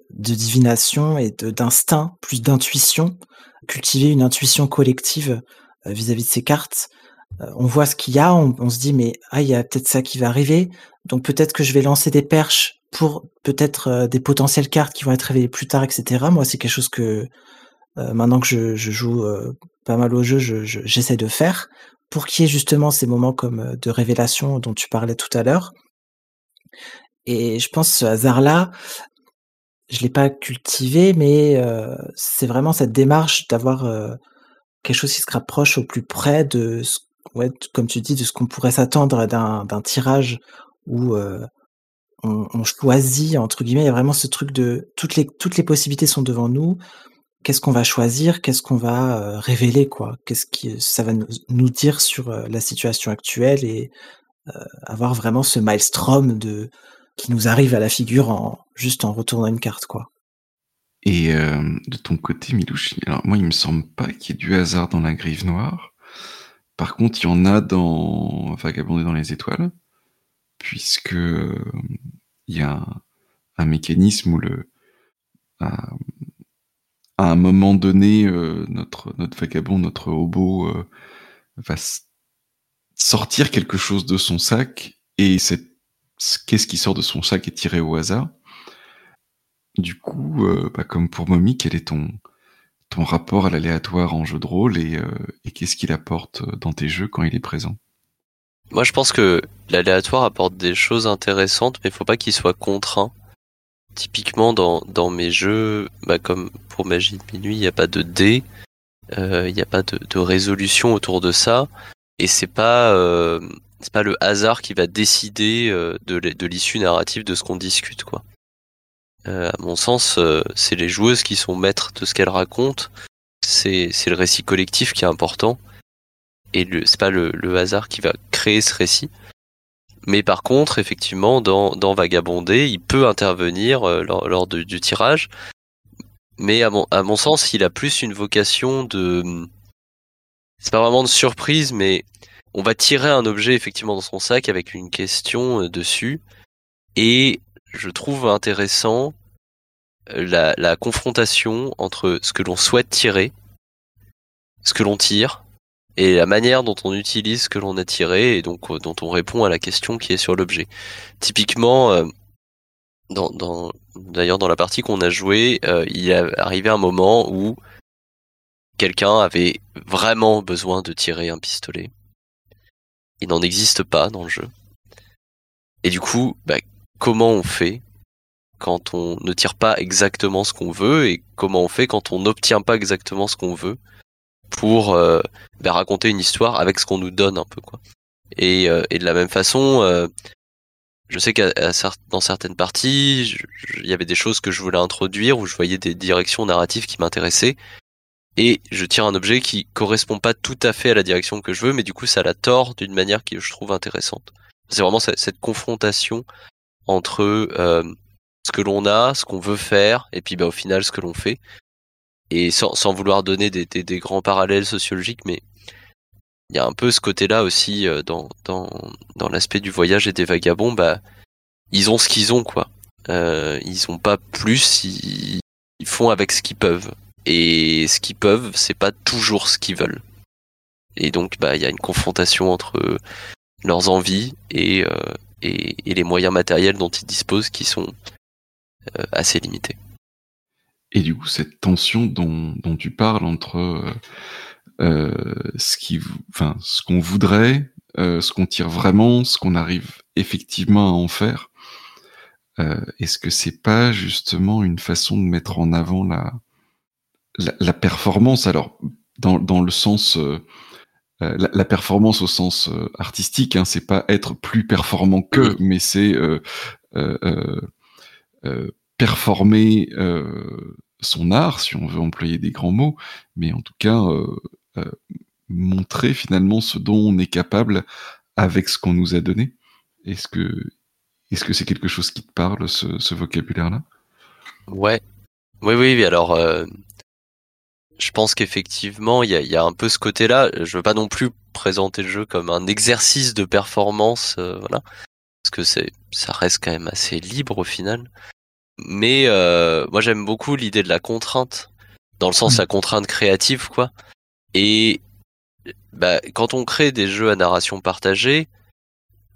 de divination et d'instinct, plus d'intuition, cultiver une intuition collective euh, vis-à-vis de ces cartes. Euh, on voit ce qu'il y a, on, se dit mais ah il y a peut-être ça qui va arriver, donc peut-être que je vais lancer des perches pour peut-être euh, des potentielles cartes qui vont être révélées plus tard, etc. Moi c'est quelque chose que maintenant que je, joue pas mal au jeu, j'essaie de faire pour qu'il y ait justement ces moments comme de révélation dont tu parlais tout à l'heure et je pense ce hasard-là, je l'ai pas cultivé, mais euh, c'est vraiment cette démarche d'avoir euh, quelque chose qui se rapproche au plus près de, ce, ouais, comme tu dis, de ce qu'on pourrait s'attendre d'un, tirage où euh, on, choisit entre guillemets. Il y a vraiment ce truc de toutes les possibilités sont devant nous. Qu'est-ce qu'on va choisir? Qu'est-ce qu'on va révéler quoi? Qu'est-ce qui ça va nous, dire sur la situation actuelle et avoir vraiment ce maelstrom de qui nous arrive à la figure en juste en retournant une carte, quoi. Et euh, de ton côté, Milouchi, alors moi, il me semble pas qu'il y ait du hasard dans la Grive Noire. Par contre, il y en a dans Vagabonder dans les étoiles, puisque il y a un, mécanisme où le, à, un moment donné, euh, notre, vagabond, notre hobo, euh, va sortir quelque chose de son sac et qu'est-ce qui sort de son sac est tiré au hasard. Du coup, bah, comme pour Mommy, quel est ton, rapport à l'aléatoire en jeu de rôle et qu'est-ce qu'il apporte dans tes jeux quand il est présent? Moi, je pense que l'aléatoire apporte des choses intéressantes, mais il faut pas qu'il soit contraint. Typiquement, dans, dans mes jeux, bah, comme pour Magie de Minuit, il n'y a pas de dés, euh, il n'y a pas de, de, résolution autour de ça, et c'est pas euh, pas le hasard qui va décider euh, de l'issue narrative de ce qu'on discute, quoi. à mon sens, c'est les joueuses qui sont maîtres de ce qu'elles racontent. C'est le récit collectif qui est important et c'est pas le, hasard qui va créer ce récit. Mais par contre, effectivement, dans, dans Vagabondé, il peut intervenir euh, lors, du tirage. Mais à mon, à mon sens, il a plus une vocation de. C'est pas vraiment de surprise, mais on va tirer un objet effectivement dans son sac avec une question euh, dessus. Et je trouve intéressant euh, la, la confrontation entre ce que l'on souhaite tirer, ce que l'on tire, et la manière dont on utilise ce que l'on a tiré et donc euh, dont on répond à la question qui est sur l'objet. Typiquement, euh, dans, dans, d'ailleurs dans la partie qu'on a jouée, euh, il est arrivé un moment où quelqu'un avait vraiment besoin de tirer un pistolet. Il n'en existe pas dans le jeu. Et du coup, bah, comment on fait quand on ne tire pas exactement ce qu'on veut et comment on fait quand on n'obtient pas exactement ce qu'on veut pour euh, bah, raconter une histoire avec ce qu'on nous donne un peu quoi. Et, euh, et de la même façon, euh, je sais qu'à dans certaines parties, il y avait des choses que je voulais introduire où je voyais des directions narratives qui m'intéressaient et je tire un objet qui correspond pas tout à fait à la direction que je veux, mais du coup ça la tord d'une manière que je trouve intéressante. C'est vraiment cette confrontation entre euh, ce que l'on a, ce qu'on veut faire, et puis bah, au final ce que l'on fait et sans, sans vouloir donner des, des, grands parallèles sociologiques, mais il y a un peu ce côté-là aussi euh, dans, dans, dans l'aspect du voyage et des vagabonds, bah, ils ont ce qu'ils ont, quoi. Euh, ils ont pas plus, ils, ils font avec ce qu'ils peuvent. Et ce qu'ils peuvent, c'est pas toujours ce qu'ils veulent. Et donc, bah, il y a une confrontation entre leurs envies et, euh, et, et, les moyens matériels dont ils disposent qui sont assez limités. Et du coup, cette tension dont, dont tu parles entre euh, euh ce qui, enfin, ce qu'on voudrait, euh, ce qu'on tire vraiment, ce qu'on arrive effectivement à en faire, euh, est-ce que c'est pas justement une façon de mettre en avant la, la, la performance? Alors, dans, dans le sens euh, la, la, performance au sens artistique, hein, c'est pas être plus performant que, mais c'est euh, euh, performer euh, son art, si on veut employer des grands mots, mais en tout cas euh, euh, montrer finalement ce dont on est capable avec ce qu'on nous a donné. Est-ce que est-ce que c'est quelque chose qui te parle, ce, vocabulaire-là? Ouais, oui, oui, alors je pense qu'effectivement, il y a, un peu ce côté-là. Je veux pas non plus présenter le jeu comme un exercice de performance, voilà, parce que ça reste quand même assez libre au final. Mais euh, moi j'aime beaucoup l'idée de la contrainte, dans le sens de la contrainte créative, quoi. Et bah, quand on crée des jeux à narration partagée,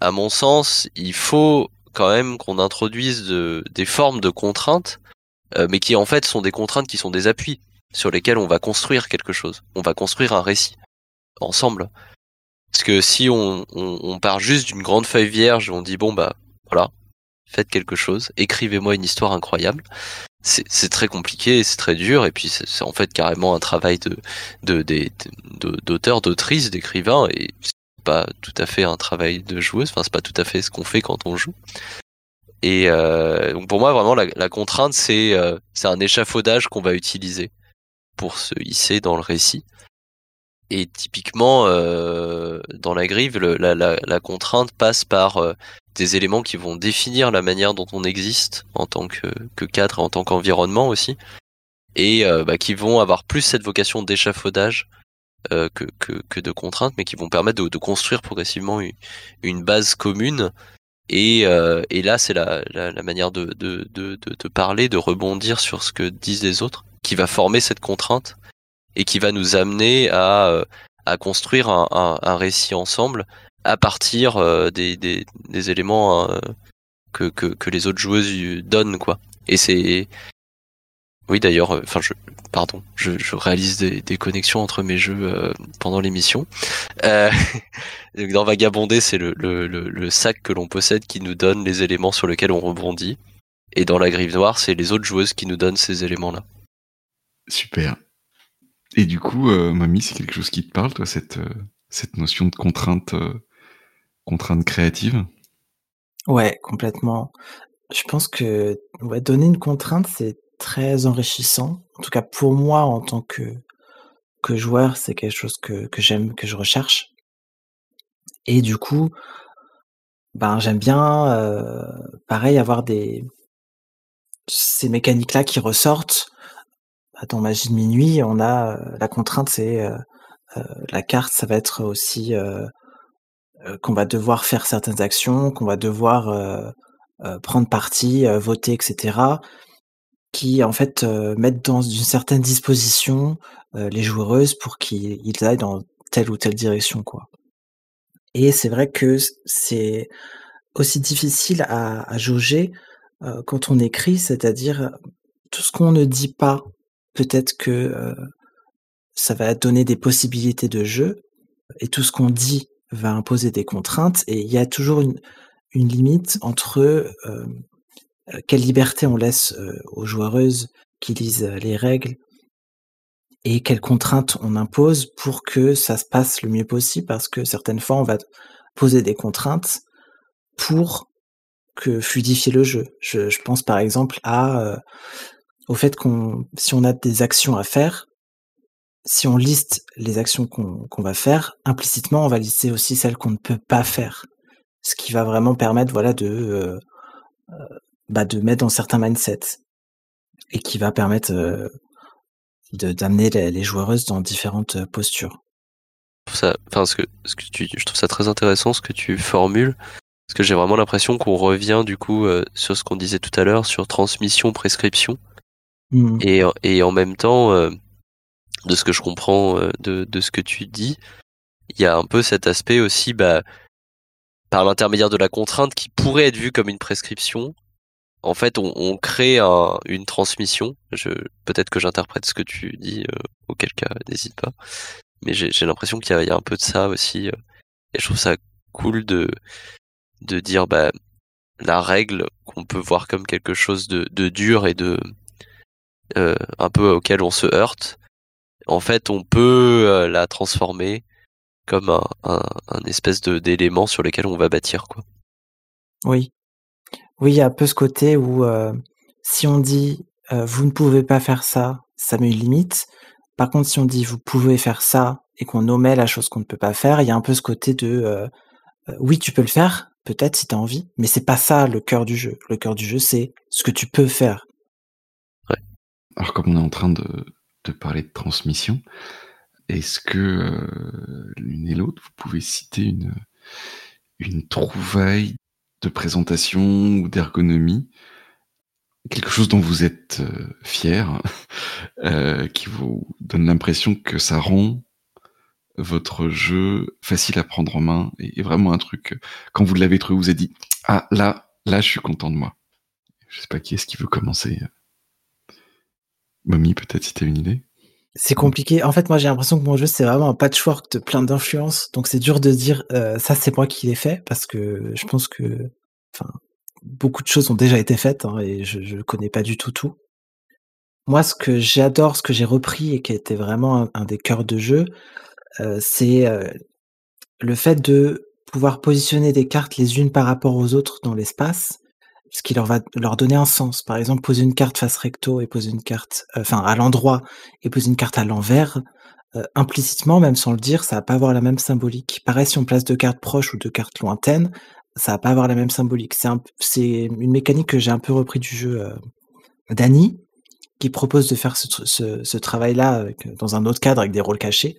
à mon sens, il faut quand même qu'on introduise de, des formes de contraintes, euh, mais qui en fait sont des contraintes qui sont des appuis sur lesquels on va construire quelque chose. On va construire un récit ensemble. Parce que si on, on, on part juste d'une grande feuille vierge, on dit bon bah voilà, faites quelque chose, écrivez-moi une histoire incroyable. C'est très compliqué, c'est très dur, et puis c'est en fait carrément un travail de d'auteur, de, d'autrice, d'écrivain, et c'est pas tout à fait un travail de joueuse. Enfin, c'est pas tout à fait ce qu'on fait quand on joue. Et euh, donc pour moi, vraiment, la, la contrainte, c'est euh, c'est un échafaudage qu'on va utiliser pour se hisser dans le récit. Et typiquement, euh, dans la grive, le, la, la, la, contrainte passe par euh, des éléments qui vont définir la manière dont on existe en tant que, que cadre et en tant qu'environnement aussi, et euh, bah, qui vont avoir plus cette vocation d'échafaudage euh, que, que, que, de contrainte, mais qui vont permettre de, de construire progressivement une, une, base commune. Et, euh, et là, c'est la, la, manière de, de, de parler, de rebondir sur ce que disent les autres, qui va former cette contrainte et qui va nous amener à, euh, à construire un, un, un récit ensemble à partir euh, des, des, des, éléments euh, que, que, que, les autres joueuses donnent, quoi. Et c'est oui, d'ailleurs, euh, enfin, je, pardon, je, je réalise des, des, connexions entre mes jeux pendant l'émission. Euh, [laughs] dans Vagabondé, c'est le, le, le, sac que l'on possède qui nous donne les éléments sur lesquels on rebondit. Et dans la Grive Noire, c'est les autres joueuses qui nous donnent ces éléments-là. Super. Et du coup, euh, Mamie, c'est quelque chose qui te parle, toi, cette, euh, cette notion de contrainte, contrainte créative? Ouais, complètement. Je pense que donner une contrainte, c'est très enrichissant. En tout cas, pour moi, en tant que, que joueur, c'est quelque chose que, que j'aime, que je recherche. Et du coup, ben, j'aime bien, euh, pareil, avoir des, ces mécaniques-là qui ressortent. Dans Magie de minuit, on a la contrainte, c'est euh, euh, la carte, ça va être aussi euh, qu'on va devoir faire certaines actions, qu'on va devoir prendre parti, voter, etc qui en fait euh, mettent dans une certaine disposition euh, les joueuses pour qu'ils aillent dans telle ou telle direction quoi. Et c'est vrai que c'est aussi difficile à, jauger euh, quand on écrit, c'est-à-dire tout ce qu'on ne dit pas, peut-être que euh, ça va donner des possibilités de jeu, et tout ce qu'on dit va imposer des contraintes, et il y a toujours une, limite entre euh, euh, quelle liberté on laisse aux joueuses qui lisent les règles et quelles contraintes on impose pour que ça se passe le mieux possible parce que certaines fois on va poser des contraintes pour que fluidifier le jeu. Je, pense par exemple à au fait qu'on si on a des actions à faire, si on liste les actions qu'on qu va faire, implicitement on va lister aussi celles qu'on ne peut pas faire, ce qui va vraiment permettre voilà de euh, bah, de mettre dans certains mindsets. Et qui va permettre euh, d'amener les, les, joueuses dans différentes euh, postures. Ça, enfin, ce que, ce que tu, je trouve ça très intéressant ce que tu formules, parce que j'ai vraiment l'impression qu'on revient du coup euh, sur ce qu'on disait tout à l'heure sur transmission, prescription, mmh. et, et en même temps, euh, de ce que je comprends euh, de, de ce que tu dis, il y a un peu cet aspect aussi, bah, par l'intermédiaire de la contrainte qui pourrait être vue comme une prescription, en fait, on, on crée un, une transmission. Je, peut-être que j'interprète ce que tu dis, euh, auquel cas, n'hésite pas. Mais j'ai l'impression qu'il y, y, a un peu de ça aussi. Euh, et je trouve ça cool de, de dire, bah, la règle qu'on peut voir comme quelque chose de, de dur et de, un peu auquel on se heurte. En fait, on peut euh, la transformer comme un, un, espèce d'élément sur lequel on va bâtir, quoi. Oui, oui, il y a un peu ce côté où euh, si on dit euh, vous ne pouvez pas faire ça, ça met une limite. Par contre, si on dit vous pouvez faire ça et qu'on omet la chose qu'on ne peut pas faire, il y a un peu ce côté de euh, oui, tu peux le faire, peut-être si tu as envie, mais c'est pas ça le cœur du jeu. Le cœur du jeu, c'est ce que tu peux faire. Alors, comme on est en train de, de parler de transmission, est-ce que l'une et l'autre, vous pouvez citer une, une trouvaille de présentation ou d'ergonomie, quelque chose dont vous êtes euh, fier, [laughs] euh, qui vous donne l'impression que ça rend votre jeu facile à prendre en main et, et vraiment un truc, quand vous l'avez trouvé, vous avez dit Ah, là, là, je suis content de moi. Je sais pas qui est-ce qui veut commencer. Mommy, peut-être si tu as une idée c'est compliqué. En fait, moi, j'ai l'impression que mon jeu, c'est vraiment un patchwork de plein d'influences. Donc, c'est dur de dire euh, ça, c'est moi qui l'ai fait parce que je pense que, beaucoup de choses ont déjà été faites hein, et je, je connais pas du tout tout. Moi, ce que j'adore, ce que j'ai repris et qui était vraiment un, un des cœurs de jeu, euh, c'est euh, le fait de pouvoir positionner des cartes les unes par rapport aux autres dans l'espace ce qui leur va leur donner un sens. Par exemple, poser une carte face recto et poser une carte, euh, enfin à l'endroit et poser une carte à l'envers, euh, implicitement, même sans le dire, ça va pas avoir la même symbolique. Pareil, si on place deux cartes proches ou deux cartes lointaines, ça va pas avoir la même symbolique. C'est un, c'est une mécanique que j'ai un peu repris du jeu euh, d'Annie, qui propose de faire ce, ce, ce travail-là dans un autre cadre avec des rôles cachés,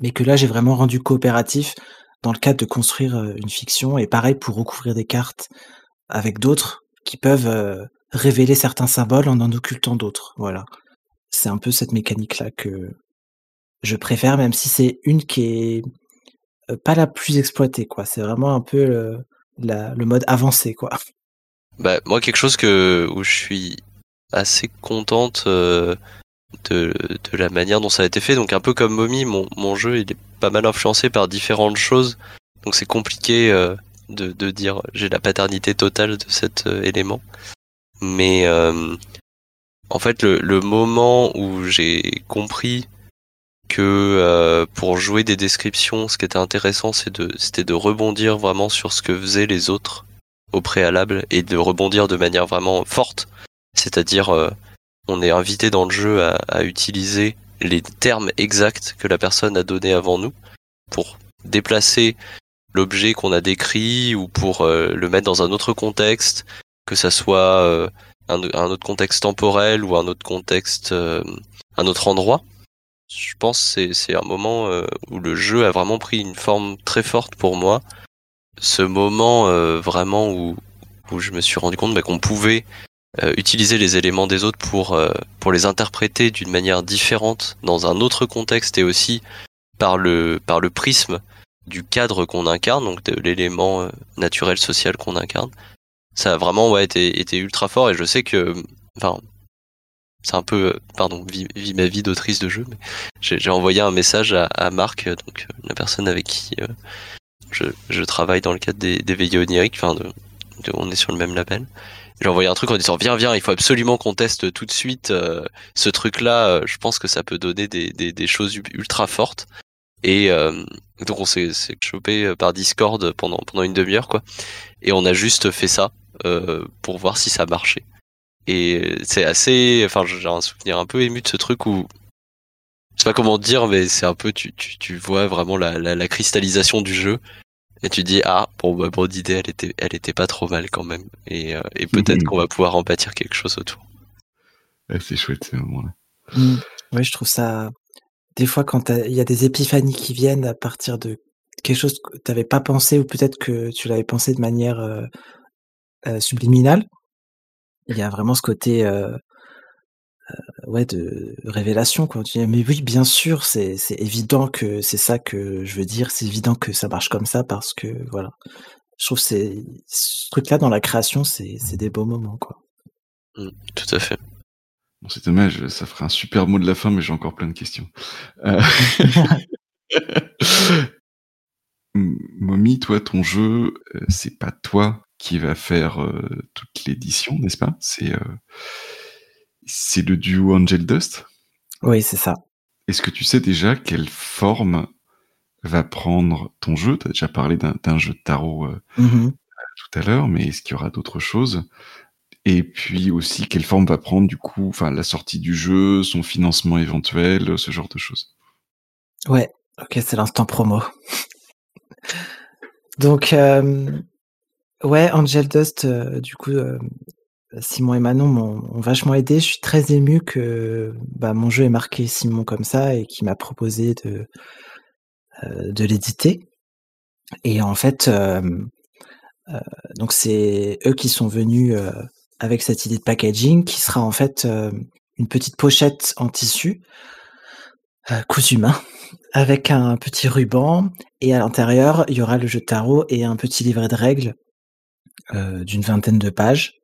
mais que là j'ai vraiment rendu coopératif dans le cadre de construire une fiction, et pareil pour recouvrir des cartes avec d'autres qui peuvent révéler certains symboles en en occultant d'autres. Voilà. C'est un peu cette mécanique-là que je préfère, même si c'est une qui est pas la plus exploitée, quoi. C'est vraiment un peu le, mode avancé, quoi. Bah, moi, quelque chose que, où je suis assez contente de, de la manière dont ça a été fait. Donc, un peu comme Mommy, mon, mon jeu, il est pas mal influencé par différentes choses. Donc, c'est compliqué de, de dire j'ai la paternité totale de cet élément. Mais en fait, le, le moment où j'ai compris que euh, pour jouer des descriptions, ce qui était intéressant, c'est de, c'était de rebondir vraiment sur ce que faisaient les autres au préalable et de rebondir de manière vraiment forte. C'est-à-dire, euh, on est invité dans le jeu à, à, utiliser les termes exacts que la personne a donné avant nous pour déplacer l'objet qu'on a décrit ou pour euh, le mettre dans un autre contexte, que ça soit un, un, autre contexte temporel ou un autre contexte, un autre endroit je pense que c'est un moment euh, où le jeu a vraiment pris une forme très forte pour moi. Ce moment euh, vraiment où, où je me suis rendu compte bah, qu'on pouvait euh, utiliser les éléments des autres pour, pour les interpréter d'une manière différente dans un autre contexte et aussi par le, par le prisme du cadre qu'on incarne, donc de l'élément naturel social qu'on incarne. Ça a vraiment ouais, été, été ultra fort et je sais que, enfin, c'est un peu, euh, pardon, vie, ma vie d'autrice de jeu, mais j'ai envoyé un message à, à, Marc, euh, donc euh, la personne avec qui je, je, travaille dans le cadre des, des veillées oniriques, enfin, de, on est sur le même label. J'ai envoyé un truc en disant viens viens, il faut absolument qu'on teste tout de suite ce truc-là. je pense que ça peut donner des, des, des choses ultra fortes. Et donc on s'est chopé par Discord pendant pendant une demi-heure quoi. Et on a juste fait ça pour voir si ça marchait. Et c'est assez, enfin, j'ai un souvenir un peu ému de ce truc où, je sais pas comment dire, mais c'est un peu, tu, tu, tu vois vraiment la, la, la, cristallisation du jeu. Et tu dis, ah, bon, bah, bon d'idée, elle était, elle était pas trop mal quand même. Et, euh, et peut-être qu'on va pouvoir en bâtir quelque chose autour. c'est chouette ces moments-là. Mmh. Oui, je trouve ça. Des fois, quand il y a des épiphanies qui viennent à partir de quelque chose que tu n'avais pas pensé, ou peut-être que tu l'avais pensé de manière euh, euh, subliminale, il y a vraiment ce côté euh, ouais de révélation quoi. Tu dis, mais oui, bien sûr, c'est évident que c'est ça que je veux dire. C'est évident que ça marche comme ça parce que voilà. Je trouve c'est ce truc-là dans la création, c'est c'est des beaux moments quoi. Mmh, tout à fait. Bon, c'est dommage, ça ferait un super mot de la fin, mais j'ai encore plein de questions. Euh... [laughs] Mommy, toi, ton jeu, euh, c'est pas toi qui va faire euh, toute l'édition, n'est-ce pas? C'est euh, c'est le duo Angel Dust? Oui, c'est ça. Est-ce que tu sais déjà quelle forme va prendre ton jeu? Tu as déjà parlé d'un jeu de tarot mmh tout à l'heure, mais est-ce qu'il y aura d'autres choses? Et puis aussi, quelle forme va prendre du coup enfin, la sortie du jeu, son financement éventuel, ce genre de choses Ouais, ok, c'est l'instant promo. Donc, euh, Ouais, Angel Dust, euh, du coup, euh, Simon et Manon m'ont vachement aidé. Je suis très ému que bah, mon jeu ait marqué Simon comme ça et qui m'a proposé de, de l'éditer. Et en fait, donc c'est eux qui sont venus avec cette idée de packaging qui sera en fait une petite pochette en tissu cousu main [laughs] avec un petit ruban et à l'intérieur il y aura le jeu de tarot et un petit livret de règles euh, d'une vingtaine de pages.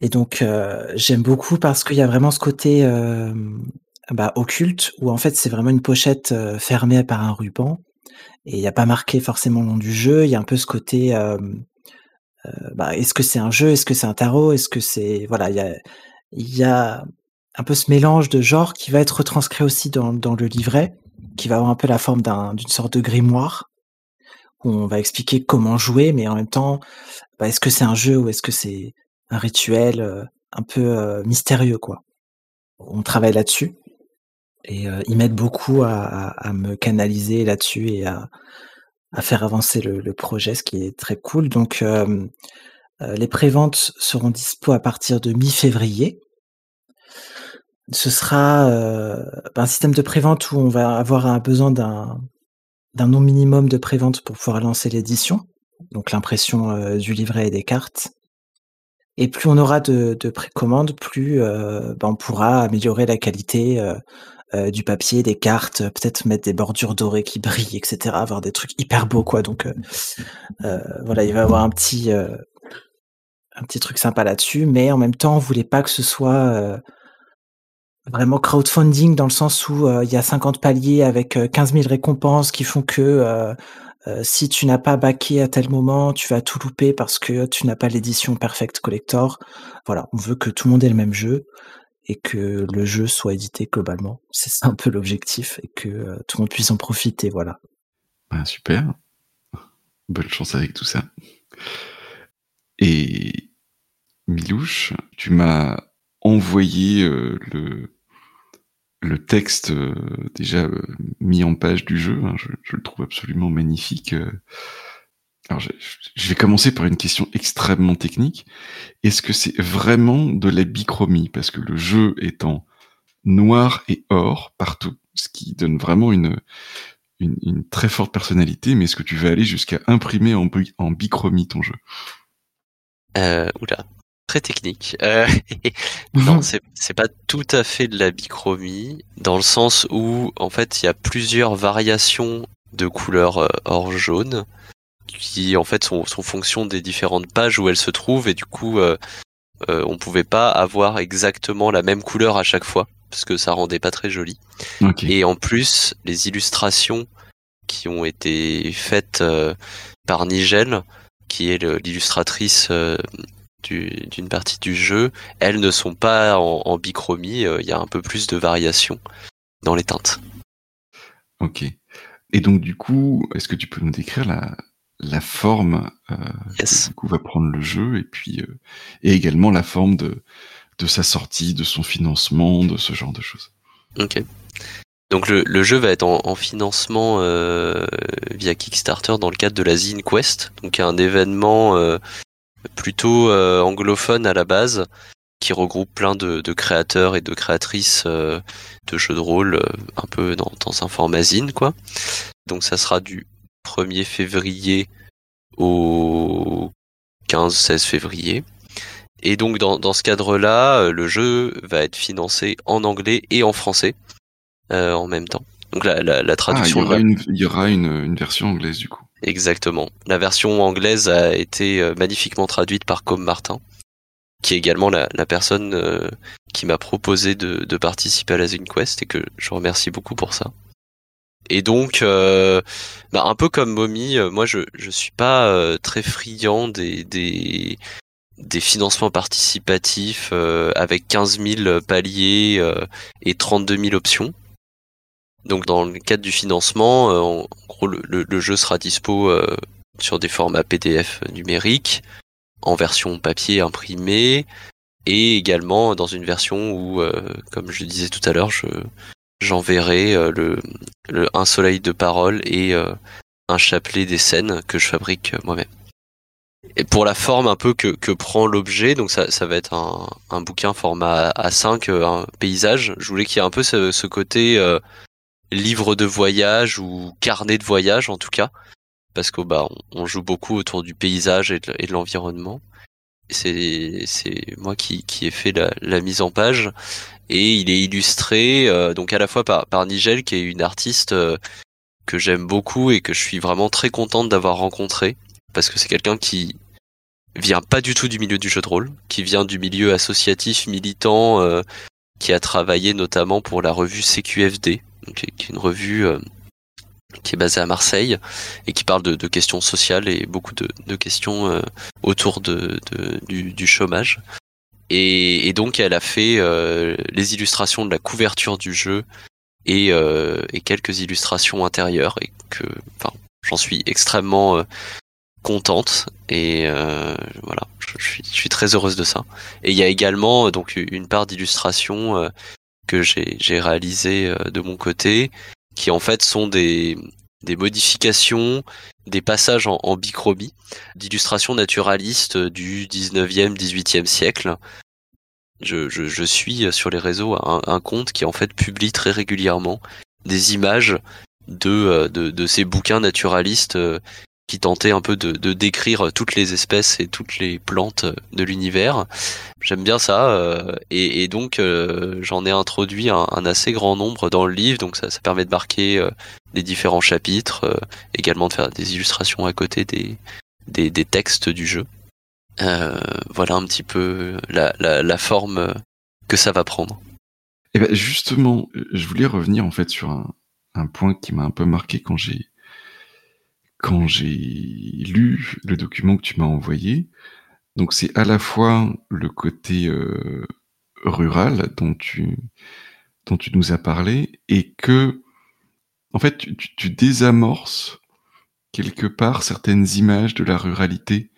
Et donc euh, j'aime beaucoup parce qu'il y a vraiment ce côté euh, bah, occulte où en fait c'est vraiment une pochette fermée par un ruban et il n'y a pas marqué forcément le nom du jeu. Il y a un peu ce côté bah, est-ce que c'est un jeu, est-ce que c'est un tarot, est-ce que c'est voilà il y a y a un peu ce mélange de genres qui va être retranscrit aussi dans, le livret, qui va avoir un peu la forme d'une sorte de grimoire où on va expliquer comment jouer, mais en même temps bah, est-ce que c'est un jeu ou est-ce que c'est un rituel euh, un peu euh, mystérieux quoi? On travaille là-dessus et euh, ils m'aident beaucoup à, me canaliser là-dessus et à, faire avancer le, projet, ce qui est très cool. Donc les préventes seront dispo à partir de mi-février. Ce sera bah, un système de prévente où on va avoir un besoin d'un d'un nombre minimum de préventes pour pouvoir lancer l'édition, donc l'impression du livret et des cartes. Et plus on aura de, de précommandes, plus ben, on pourra améliorer la qualité du papier, des cartes, peut-être mettre des bordures dorées qui brillent, etc. Avoir des trucs hyper beaux, quoi. Donc voilà, il va y avoir un petit un petit truc sympa là-dessus, mais en même temps, on voulait pas que ce soit vraiment crowdfunding dans le sens où il y a 50 paliers avec 15 000 récompenses qui font que si tu n'as pas baqué à tel moment, tu vas tout louper parce que tu n'as pas l'édition Perfect Collector. Voilà, on veut que tout le monde ait le même jeu et que le jeu soit édité globalement. C'est un peu l'objectif et que tout le monde puisse en profiter. Voilà. Ben, super. Bonne chance avec tout ça. Et Milouche, tu m'as envoyé euh, le, texte euh, déjà euh, mis en page du jeu. Hein, je, le trouve absolument magnifique. Alors, je, je, vais commencer par une question extrêmement technique. Est-ce que c'est vraiment de la bichromie? Parce que le jeu est en noir et or partout, ce qui donne vraiment une, une, une très forte personnalité. Mais est-ce que tu vas aller jusqu'à imprimer en, bichromie ton jeu? Euh, oula, très technique. Euh, [laughs] non, c'est pas tout à fait de la bichromie dans le sens où en fait il y a plusieurs variations de couleurs euh, or jaune qui en fait sont, sont fonction des différentes pages où elles se trouvent et du coup euh, euh, on pouvait pas avoir exactement la même couleur à chaque fois parce que ça rendait pas très joli. Ok. Et en plus les illustrations qui ont été faites euh, par Nigel qui est l'illustratrice euh, du- d'une partie du jeu, elles ne sont pas en, en bichromie, euh, il y a un peu plus de variation dans les teintes. Ok. Et donc du coup, est-ce que tu peux nous décrire la, la forme euh, Yes. que du coup va prendre le jeu et puis euh, et également la forme de de sa sortie, de son financement, de ce genre de choses. Ok. Donc le, le jeu va être en, en financement euh, via Kickstarter dans le cadre de la Zine Quest, donc un événement euh, plutôt anglophone à la base qui regroupe plein de, de créateurs et de créatrices de jeux de rôle un peu dans, dans un format zine quoi. Donc ça sera du 1er février au 15-16 février. Et donc dans, dans ce cadre-là, euh, le jeu va être financé en anglais et en français euh, en même temps. Donc la, la, la Ah, il y traduction aura une il y aura une, une version anglaise du coup. Exactement. La version anglaise a été euh, magnifiquement traduite par Com Martin, qui est également la, la personne euh, qui m'a proposé de, de participer à la Zine Quest et que je remercie beaucoup pour ça. Et donc, euh, bah, un peu comme Mommy, euh, moi je je suis pas euh, très friand des des des financements participatifs euh, avec 15 000 paliers euh, et 32 000 options. Donc dans le cadre du financement, euh, en gros le, le- jeu sera dispo sur des formats PDF numériques, en version papier imprimé, et également dans une version où, comme je disais tout à l'heure, je j'enverrai euh, le, le un soleil de parole et euh, un chapelet des scènes que je fabrique euh, moi-même. Et pour la forme un peu que, que prend l'objet, donc ça, ça va être un, un bouquin format A5, euh, un paysage. Je voulais qu'il y ait un peu ce, ce côté euh, livre de voyage ou carnet de voyage en tout cas, parce que bah on, joue beaucoup autour du paysage et de, l'environnement. C'est c'est moi qui, qui ai fait la, la mise en page et il est illustré euh, donc à la fois par, par Nigel qui est une artiste euh, que j'aime beaucoup et que je suis vraiment très contente d'avoir rencontré parce que c'est quelqu'un qui vient pas du tout du milieu du jeu de rôle, qui vient du milieu associatif militant, euh, qui a travaillé notamment pour la revue CQFD, donc, qui est une revue euh, qui est basée à Marseille et qui parle de, de questions sociales et beaucoup de, de questions euh, autour de, de- du, du chômage. Et, donc elle a fait euh, les illustrations de la couverture du jeu et, euh, quelques illustrations intérieures et que j'en suis extrêmement euh, contente et voilà je, suis, très heureuse de ça. Et il y a également donc une part d'illustration euh, que j'ai j'ai réalisé euh, de mon côté qui en fait sont des des modifications des passages en, en d'illustrations naturalistes du 19e 18e siècle. Je, suis sur les réseaux un, un compte qui en fait publie très régulièrement des images de, de, de ces bouquins naturalistes qui tentait un peu de, de, décrire toutes les espèces et toutes les plantes de l'univers. J'aime bien ça, euh, et, et, donc euh, j'en ai introduit un, un, assez grand nombre dans le livre, donc ça, ça permet de marquer euh, les différents chapitres, euh, également de faire des illustrations à côté des, des, des textes du jeu. Euh, voilà un petit peu la, la, la, forme que ça va prendre. Et eh ben justement, je voulais revenir en fait sur un, un point qui m'a un peu marqué quand j'ai quand j'ai lu le document que tu m'as envoyé, donc c'est à la fois le côté euh, rural dont tu, nous as parlé et que, en fait, tu, tu, désamorces quelque part certaines images de la ruralité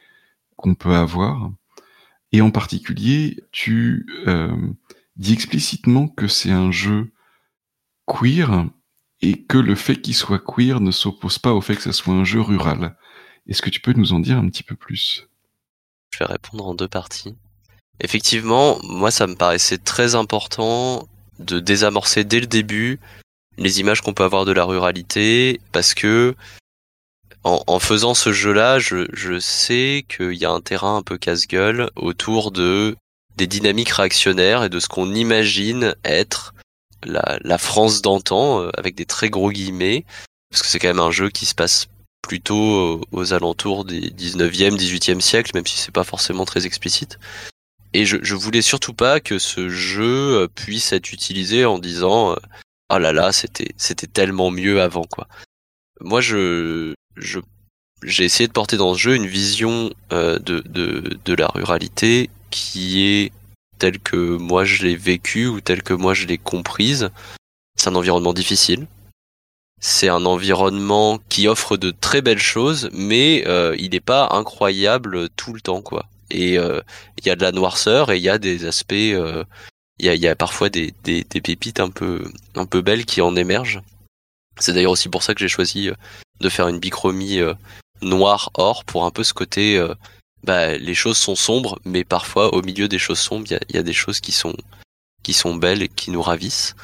qu'on peut avoir. Et en particulier, tu euh, dis explicitement que c'est un jeu queer et que le fait qu'il soit queer ne s'oppose pas au fait que ce soit un jeu rural. Est-ce que tu peux nous en dire un petit peu plus? Je vais répondre en deux parties. Effectivement, moi ça me paraissait très important de désamorcer dès le début les images qu'on peut avoir de la ruralité parce que en, faisant ce jeu-là, je, je sais qu'il y a un terrain un peu casse-gueule autour de des dynamiques réactionnaires et de ce qu'on imagine être la, France d'antan, euh, avec des très gros guillemets, parce que c'est quand même un jeu qui se passe plutôt aux alentours des 19e, 18e siècle, même si c'est pas forcément très explicite. Et je, je voulais surtout pas que ce jeu euh, puisse être utilisé en disant oh là là, c'était c'était tellement mieux avant quoi. Moi je je j'ai essayé de porter dans ce jeu une vision euh, de, de de la ruralité qui est telle que moi je l'ai vécu ou telle que moi je l'ai comprise. C'est un environnement difficile. C'est un environnement qui offre de très belles choses, mais euh, il n'est pas incroyable tout le temps, quoi. Et euh, il y a de la noirceur et il y a des aspects, euh, il y, a, parfois des, pépites un peu, un peu belles qui en émergent. C'est d'ailleurs aussi pour ça que j'ai choisi de faire une bichromie noir-or pour un peu ce côté bah, les choses sont sombres, mais parfois au milieu des choses sombres, il y, a, des choses qui sont qui sont belles et qui nous ravissent.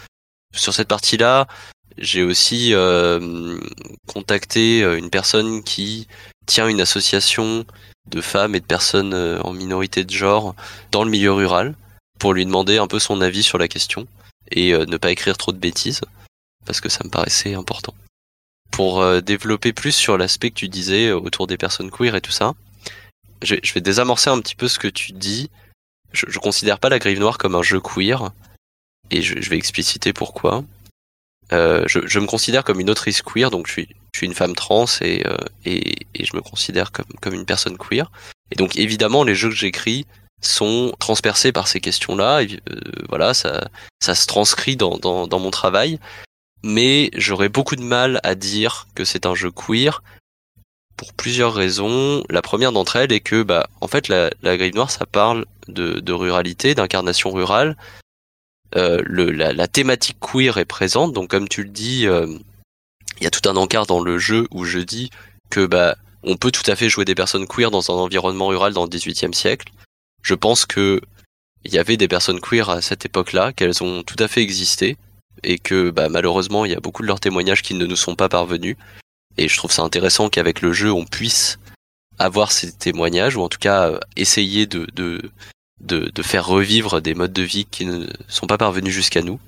Sur cette partie-là, j'ai aussi euh, contacté euh, une personne qui tient une association de femmes et de personnes euh, en minorité de genre dans le milieu rural pour lui demander un peu son avis sur la question et ne pas écrire trop de bêtises parce que ça me paraissait important. Pour développer plus sur l'aspect que tu disais autour des personnes queer et tout ça, je, je, vais désamorcer un petit peu ce que tu dis. Je, je considère pas la Grive Noire comme un jeu queer, et je, je vais expliciter pourquoi. Euh, je, je, me considère comme une autrice queer, donc je suis, je suis une femme trans et, euh, et, et, je me considère comme, comme une personne queer. Et donc évidemment, les jeux que j'écris sont transpercés par ces questions-là. Euh, voilà, ça, ça se transcrit dans, dans, dans mon travail. Mais j'aurais beaucoup de mal à dire que c'est un jeu queer pour plusieurs raisons. La première d'entre elles est que, bah, en fait, la, la grille noire, ça parle de, ruralité, d'incarnation rurale. Euh, la, thématique queer est présente, donc comme tu le dis, il euh, y a tout un encart dans le jeu où je dis que bah on peut tout à fait jouer des personnes queer dans un environnement rural dans le XVIIIe siècle. Je pense que il y avait des personnes queer à cette époque-là, qu'elles ont tout à fait existé, et que bah, malheureusement il y a beaucoup de leurs témoignages qui ne nous sont pas parvenus. Et je trouve ça intéressant qu'avec le jeu, on puisse avoir ces témoignages, ou en tout cas euh, essayer de, de, de, faire revivre des modes de vie qui ne sont pas parvenus jusqu'à nous.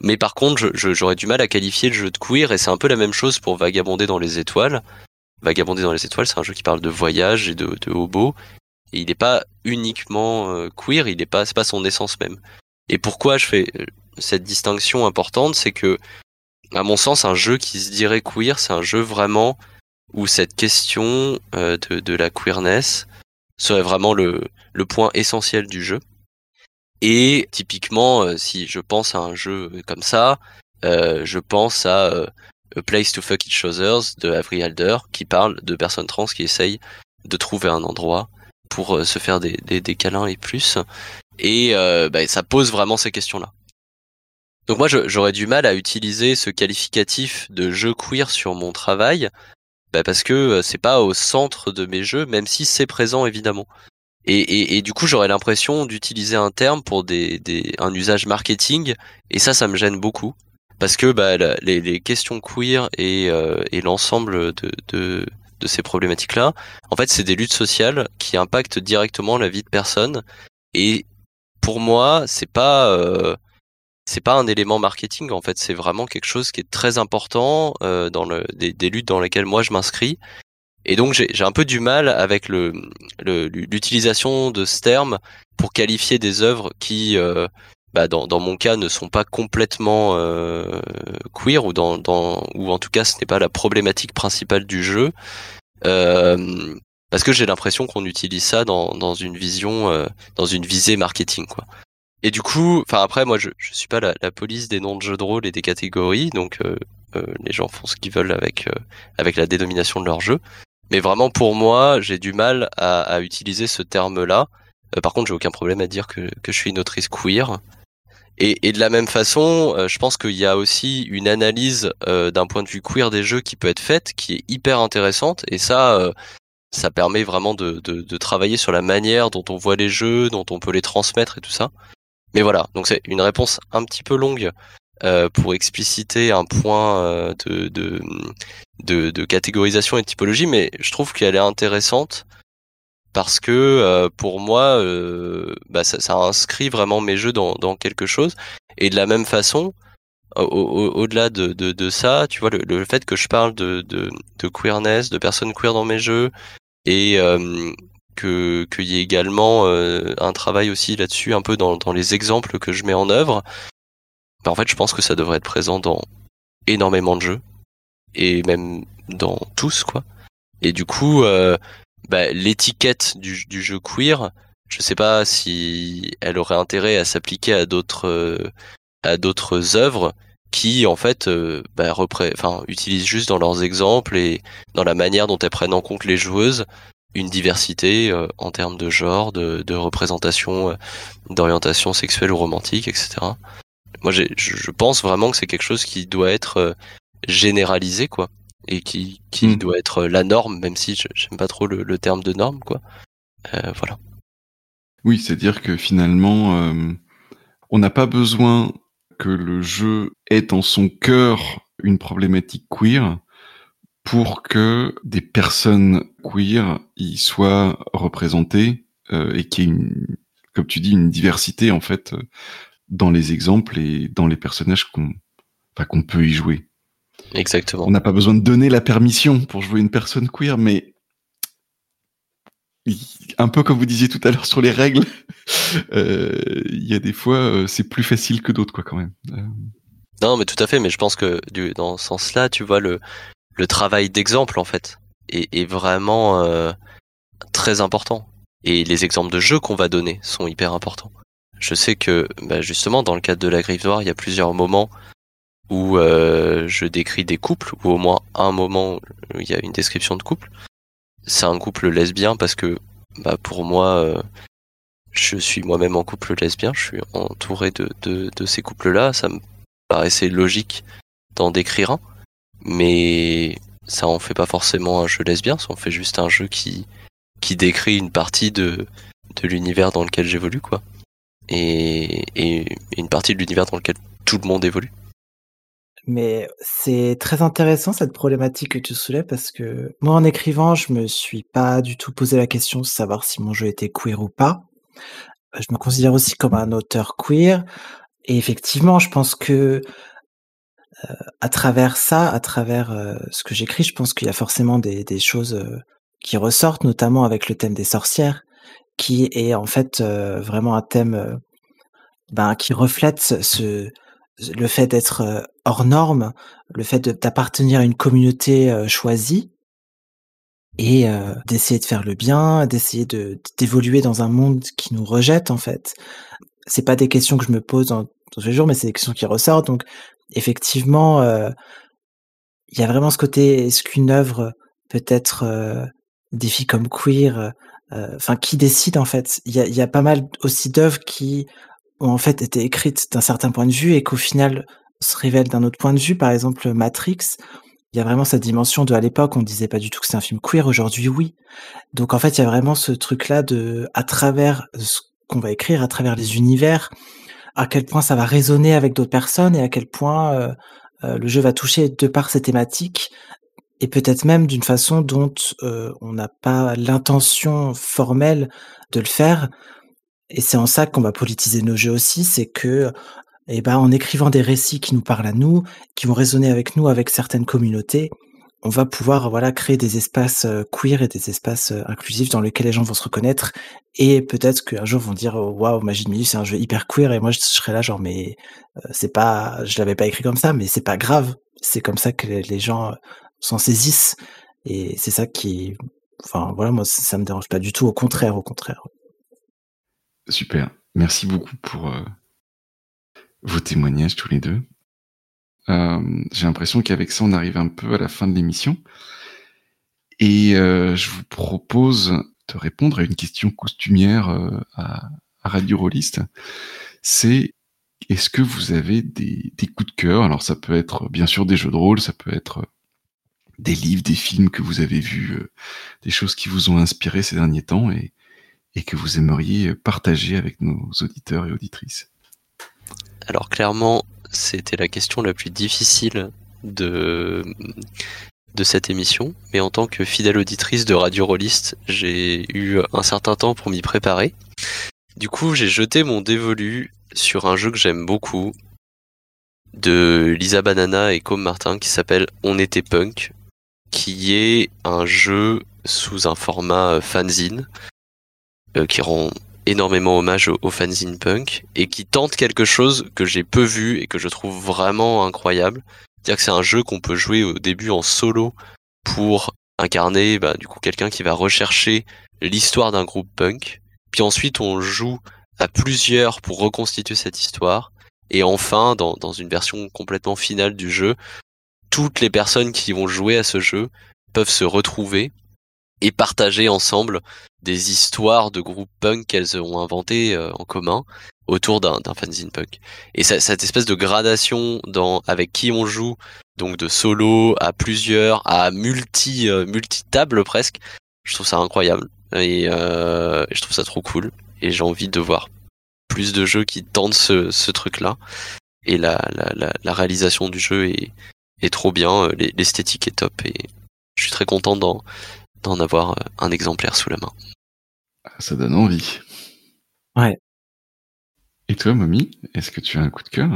Mais par contre, j'aurais du mal à qualifier le jeu de queer, et c'est un peu la même chose pour Vagabonder dans les étoiles. Vagabonder dans les étoiles, c'est un jeu qui parle de voyage et de, de hobo, et il n'est pas uniquement euh, queer, il n'est pas, c'est pas son essence même. Et pourquoi je fais euh, cette distinction importante, c'est que à mon sens, un jeu qui se dirait queer, c'est un jeu vraiment où cette question euh, de, la queerness serait vraiment le, point essentiel du jeu. Et typiquement, euh, si je pense à un jeu comme ça, euh, je pense à A Place to Fuck Each Others de Avery Alder, qui parle de personnes trans qui essayent de trouver un endroit pour se faire des, des, câlins et plus. Et bah, ça pose vraiment ces questions-là. Donc moi, j'aurais du mal à utiliser ce qualificatif de jeu queer sur mon travail, bah parce que euh, c'est pas au centre de mes jeux, même si c'est présent évidemment. Et, et, et, du coup, j'aurais l'impression d'utiliser un terme pour des, des, un usage marketing, et ça, ça me gêne beaucoup, parce que bah, les, questions queer et, et l'ensemble de, de, de ces problématiques-là, en fait, c'est des luttes sociales qui impactent directement la vie de personnes. Et pour moi, c'est pas euh, c'est pas un élément marketing. En fait, c'est vraiment quelque chose qui est très important euh, dans le, des, des, luttes dans lesquelles moi je m'inscris. Et donc j'ai un peu du mal avec le l'utilisation de ce terme pour qualifier des œuvres qui, euh, bah dans, dans mon cas, ne sont pas complètement euh, queer ou dans, dans ou en tout cas ce n'est pas la problématique principale du jeu. Euh, parce que j'ai l'impression qu'on utilise ça dans, dans une vision, euh, dans une visée marketing, quoi. Et du coup, enfin après, moi, je, je suis pas la, la, police des noms de jeux de rôle et des catégories, donc euh, euh les gens font ce qu'ils veulent avec euh, avec la dénomination de leur jeu. Mais vraiment, pour moi, j'ai du mal à, à utiliser ce terme-là. par contre, j'ai aucun problème à dire que, que je suis une autrice queer. Et, et de la même façon, je pense qu'il y a aussi une analyse d'un point de vue queer des jeux qui peut être faite, qui est hyper intéressante. Et ça, ça permet vraiment de, de, de, travailler sur la manière dont on voit les jeux, dont on peut les transmettre et tout ça. Mais voilà, donc c'est une réponse un petit peu longue euh, pour expliciter un point euh, de, de, de, de, catégorisation et de typologie, mais je trouve qu'elle est intéressante parce que euh, pour moi, euh, bah ça, ça, inscrit vraiment mes jeux dans, dans quelque chose. Et de la même façon, au-delà de, de, de, ça, tu vois, le, le, fait que je parle de, de, de queerness, de personnes queer dans mes jeux, et euh, que qu'il y ait également euh, un travail aussi là-dessus, un peu dans, dans les exemples que je mets en œuvre. Bah, en fait, je pense que ça devrait être présent dans énormément de jeux et même dans tous, quoi. Et du coup, euh, bah, l'étiquette du, du, jeu queer, je sais pas si elle aurait intérêt à s'appliquer à d'autres à d'autres œuvres qui en fait euh, bah, utilisent juste dans leurs exemples et dans la manière dont elles prennent en compte les joueuses une diversité euh, en termes de genre, de, de représentation, euh, d'orientation sexuelle ou romantique, etc. Moi, je pense vraiment que c'est quelque chose qui doit être euh, généralisé, quoi, et qui, qui mm. doit être la norme, même si j'aime pas trop le, le, terme de norme, quoi. voilà. Oui, c'est-à-dire que finalement, on n'a pas besoin que le jeu ait en son cœur une problématique queer pour que des personnes queer y soient représentées euh, et qu'il y ait une, comme tu dis, une diversité en fait dans les exemples et dans les personnages qu'on enfin, qu'on peut y jouer. Exactement. On n'a pas besoin de donner la permission pour jouer une personne queer, mais un peu comme vous disiez tout à l'heure sur les règles, [laughs] euh, il y a des fois, euh, c'est plus facile que d'autres, quoi, quand même. Euh. Non, mais tout à fait. Mais je pense que du, dans ce sens-là, tu vois, le, le travail d'exemple, en fait, est, est vraiment très important. Et les exemples de jeux qu'on va donner sont hyper importants. Je sais que, bah, justement, dans le cadre de la griffe noire, il y a plusieurs moments où je décris des couples, ou au moins un moment où il y a une description de couple. C'est un couple lesbien parce que, bah, pour moi, je suis moi-même en couple lesbien, je suis entouré de, de, de ces couples-là, ça me paraissait logique d'en décrire un, mais ça en fait pas forcément un jeu lesbien, ça en fait juste un jeu qui, qui décrit une partie de, de l'univers dans lequel j'évolue, quoi. Et, et une partie de l'univers dans lequel tout le monde évolue. Mais c'est très intéressant cette problématique que tu soulèves parce que moi en écrivant, je me suis pas du tout posé la question de savoir si mon jeu était queer ou pas. Je me considère aussi comme un auteur queer et effectivement, je pense que euh, à travers ça, à travers euh, ce que j'écris, je pense qu'il y a forcément des, choses euh, qui ressortent, notamment avec le thème des sorcières, qui est en fait vraiment un thème ben, qui reflète ce, le fait d'être hors norme, le fait d'appartenir à une communauté choisie, et euh, d'essayer de faire le bien, d'essayer de d'évoluer dans un monde qui nous rejette en fait. C'est pas des questions que je me pose dans, tous les jours, mais c'est des questions qui ressortent. Donc effectivement, euh, il y a vraiment ce côté est-ce qu'une œuvre peut être euh, défi comme queer, enfin qui décide en fait? Il y a, y a pas mal aussi d'œuvres qui ont en fait été écrites d'un certain point de vue et qu'au final se révèlent d'un autre point de vue. Par exemple, Matrix il y a vraiment cette dimension de à l'époque on disait pas du tout que c'est un film queer aujourd'hui oui donc en fait il y a vraiment ce truc là de à travers ce qu'on va écrire à travers les univers à quel point ça va résonner avec d'autres personnes et à quel point le jeu va toucher de par ses thématiques et peut-être même d'une façon dont on n'a pas l'intention formelle de le faire. Et c'est en ça qu'on va politiser nos jeux aussi, c'est que et ben, en écrivant des récits qui nous parlent à nous, qui vont résonner avec nous, avec certaines communautés, on va pouvoir voilà créer des espaces euh, queer et des espaces euh, inclusifs dans lesquels les gens vont se reconnaître. Et peut-être qu'un jour vont dire waouh Magie de Milieu c'est un jeu hyper queer. Et moi je serais là genre mais euh, c'est pas je l'avais pas écrit comme ça mais c'est pas grave. C'est comme ça que les gens s'en saisissent. Et c'est ça qui enfin voilà moi ça me dérange pas du tout. Au contraire au contraire. Super. Merci beaucoup pour vos témoignages tous les deux. Euh, j'ai l'impression qu'avec ça, on arrive un peu à la fin de l'émission. Et euh, je vous propose de répondre à une question costumière euh, à, Radio Rolliste. C'est est-ce que vous avez des, coups de cœur? Alors ça peut être bien sûr des jeux de rôle, ça peut être des livres, des films que vous avez vus, des choses qui vous ont inspiré ces derniers temps et que vous aimeriez partager avec nos auditeurs et auditrices. Alors clairement, c'était la question la plus difficile de, cette émission, mais en tant que fidèle auditrice de Radio Rollist, j'ai eu un certain temps pour m'y préparer. Du coup, j'ai jeté mon dévolu sur un jeu que j'aime beaucoup de Lisa Banana et Com Martin qui s'appelle On était punk, qui est un jeu sous un format fanzine euh, qui rend énormément hommage au, fanzine punk et qui tente quelque chose que j'ai peu vu et que je trouve vraiment incroyable. C'est-à-dire que c'est un jeu qu'on peut jouer au début en solo pour incarner bah, du coup quelqu'un qui va rechercher l'histoire d'un groupe punk. Puis ensuite on joue à plusieurs pour reconstituer cette histoire. Et enfin, dans une version complètement finale du jeu, toutes les personnes qui vont jouer à ce jeu peuvent se retrouver et partager ensemble des histoires de groupes punk qu'elles ont inventées euh, en commun autour d'un fanzine punk. Et cette espèce de gradation dans avec qui on joue, donc de solo à plusieurs, à multi euh, multi table presque, je trouve ça incroyable. Et euh, je trouve ça trop cool. Et j'ai envie de voir plus de jeux qui tentent ce, ce truc là et la, la, la, la, réalisation du jeu est, est trop bien, l'esthétique est top et je suis très content dans d'en avoir euh, un exemplaire sous la main. Ah, ça donne envie. Ouais. Et toi, Mommy, est-ce que tu as un coup de cœur?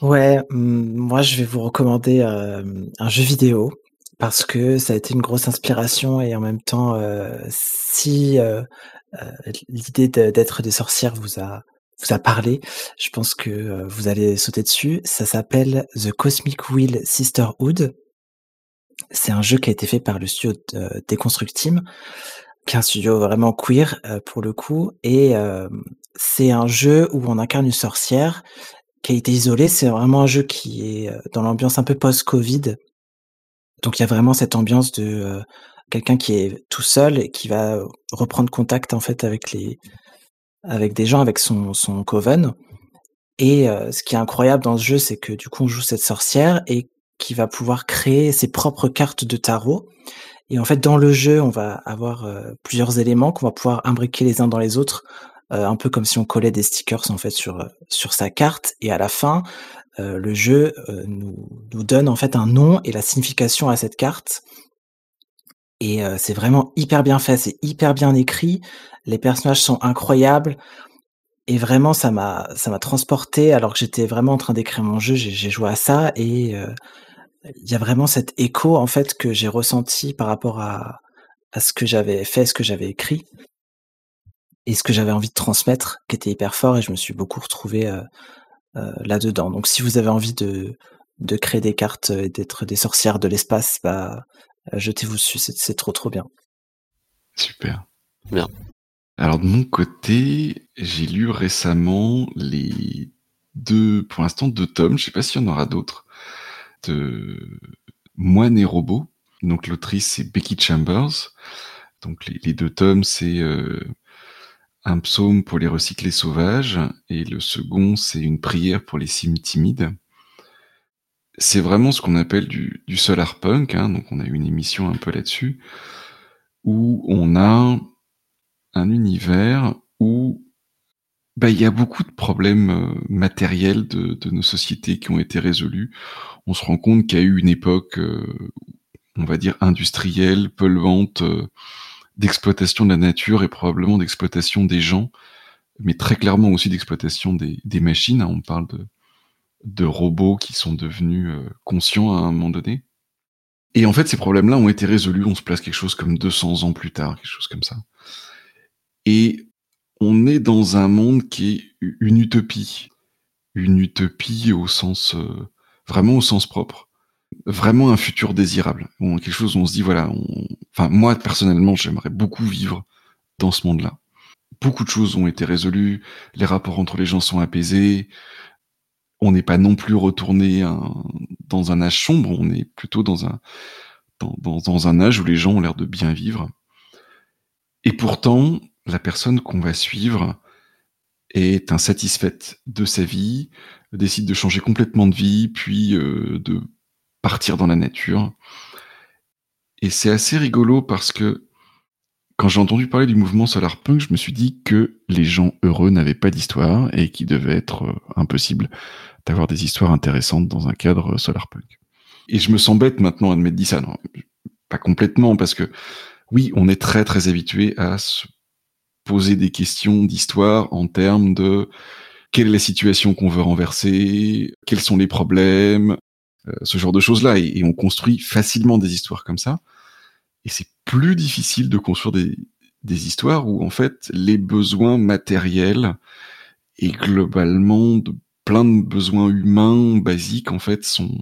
Ouais, mm, moi je vais vous recommander euh, un jeu vidéo parce que ça a été une grosse inspiration et en même temps, euh, si l'idée d'être des sorcières vous a vous a parlé, je pense que vous allez sauter dessus. Ça s'appelle The Cosmic Wheel Sisterhood. C'est un jeu qui a été fait par le studio Deconstruct Team, qui est un studio vraiment queer euh, pour le coup. Et euh, c'est un jeu où on incarne une sorcière qui a été isolée. C'est vraiment un jeu qui est euh, dans l'ambiance un peu post-Covid. Donc il y a vraiment cette ambiance de quelqu'un qui est tout seul et qui va reprendre contact en fait avec les avec des gens, avec son, son coven. Et ce qui est incroyable dans ce jeu, c'est que du coup on joue cette sorcière et qui va pouvoir créer ses propres cartes de tarot. Et en fait, dans le jeu, on va avoir euh, plusieurs éléments qu'on va pouvoir imbriquer les uns dans les autres, euh, un peu comme si on collait des stickers en fait sur euh, sur sa carte. Et à la fin, le jeu nous, donne en fait un nom et la signification à cette carte. Et c'est vraiment hyper bien fait, c'est hyper bien écrit. Les personnages sont incroyables. Et vraiment, ça m'a, ça m'a transporté alors que j'étais vraiment en train d'écrire mon jeu. J'ai joué à ça et il y a vraiment cet écho en fait que j'ai ressenti par rapport à, à ce que j'avais fait, ce que j'avais écrit et ce que j'avais envie de transmettre, qui était hyper fort et je me suis beaucoup retrouvé euh, euh, là-dedans. Donc si vous avez envie de, de créer des cartes et d'être des sorcières de l'espace, bah, euh, jetez-vous dessus, c'est trop trop bien. Super. Bien. Alors de mon côté, j'ai lu récemment les deux, pour l'instant deux tomes, je sais pas s'il y en aura d'autres, de Moine et Robot. Donc l'autrice c'est Becky Chambers. Donc les, deux tomes c'est euh, un psaume pour les recyclés sauvages et le second c'est une prière pour les cimes timides. C'est vraiment ce qu'on appelle du, du solar punk, hein, donc on a eu une émission un peu là-dessus, où on a un univers où bah, il y a beaucoup de problèmes euh, matériels de, de, nos sociétés qui ont été résolus. On se rend compte qu'il y a eu une époque, euh, on va dire, industrielle, polluante, euh, d'exploitation de la nature et probablement d'exploitation des gens, mais très clairement aussi d'exploitation des, des, machines. On parle de, de robots qui sont devenus conscients à un moment donné. Et en fait, ces problèmes-là ont été résolus. On se place quelque chose comme 200 ans plus tard, quelque chose comme ça. Et on est dans un monde qui est une utopie. Une utopie au sens, euh, vraiment au sens propre. Vraiment un futur désirable. quelque chose où on se dit, voilà, moi, personnellement, j'aimerais beaucoup vivre dans ce monde-là. Beaucoup de choses ont été résolues, les rapports entre les gens sont apaisés, on n'est pas non plus retourné dans un âge sombre, on est plutôt un, dans, dans un âge où les gens ont l'air de bien vivre. Et pourtant, la personne qu'on va suivre est insatisfaite de sa vie, décide de changer complètement de vie, puis euh, de partir dans la nature. Et c'est assez rigolo parce que quand j'ai entendu parler du mouvement solarpunk, je me suis dit que les gens heureux n'avaient pas d'histoire et qu'il devait être euh, impossible d'avoir des histoires intéressantes dans un cadre solarpunk. Et je me sens bête maintenant à me dit ça. Non, pas complètement, parce que oui, on est très très habitué à se poser des questions d'histoire en termes de quelle est la situation qu'on veut renverser, quels sont les problèmes, euh, ce genre de choses-là. Et, on construit facilement des histoires comme ça. Et c'est plus difficile de construire des, des histoires où en fait les besoins matériels et globalement de plein de besoins humains basiques en fait sont,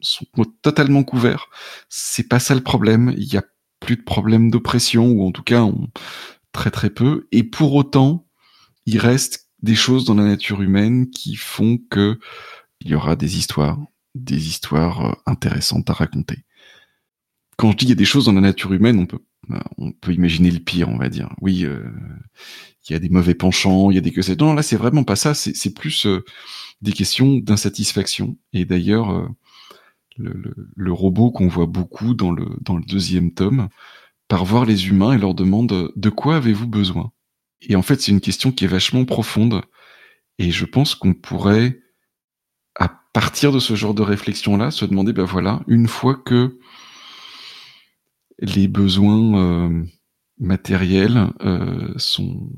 sont totalement couverts. C'est pas ça le problème. Il y a plus de problème d'oppression ou en tout cas on, très peu, et pour autant, il reste des choses dans la nature humaine qui font que il y aura des histoires, des histoires euh, intéressantes à raconter. Quand je dis il y a des choses dans la nature humaine, on peut euh, peut imaginer le pire, on va dire. Oui, euh, il y a des mauvais penchants, il y a des que c'est. Non, là, c'est vraiment pas ça. C'est plus des questions d'insatisfaction. Et d'ailleurs, le, robot qu'on voit beaucoup dans le deuxième tome par voir les humains et leur demande de quoi avez-vous besoin? Et en fait, c'est une question qui est vachement profonde. Et je pense qu'on pourrait, à partir de ce genre de réflexion-là, se demander, ben voilà, une fois que les besoins euh, matériels euh, sont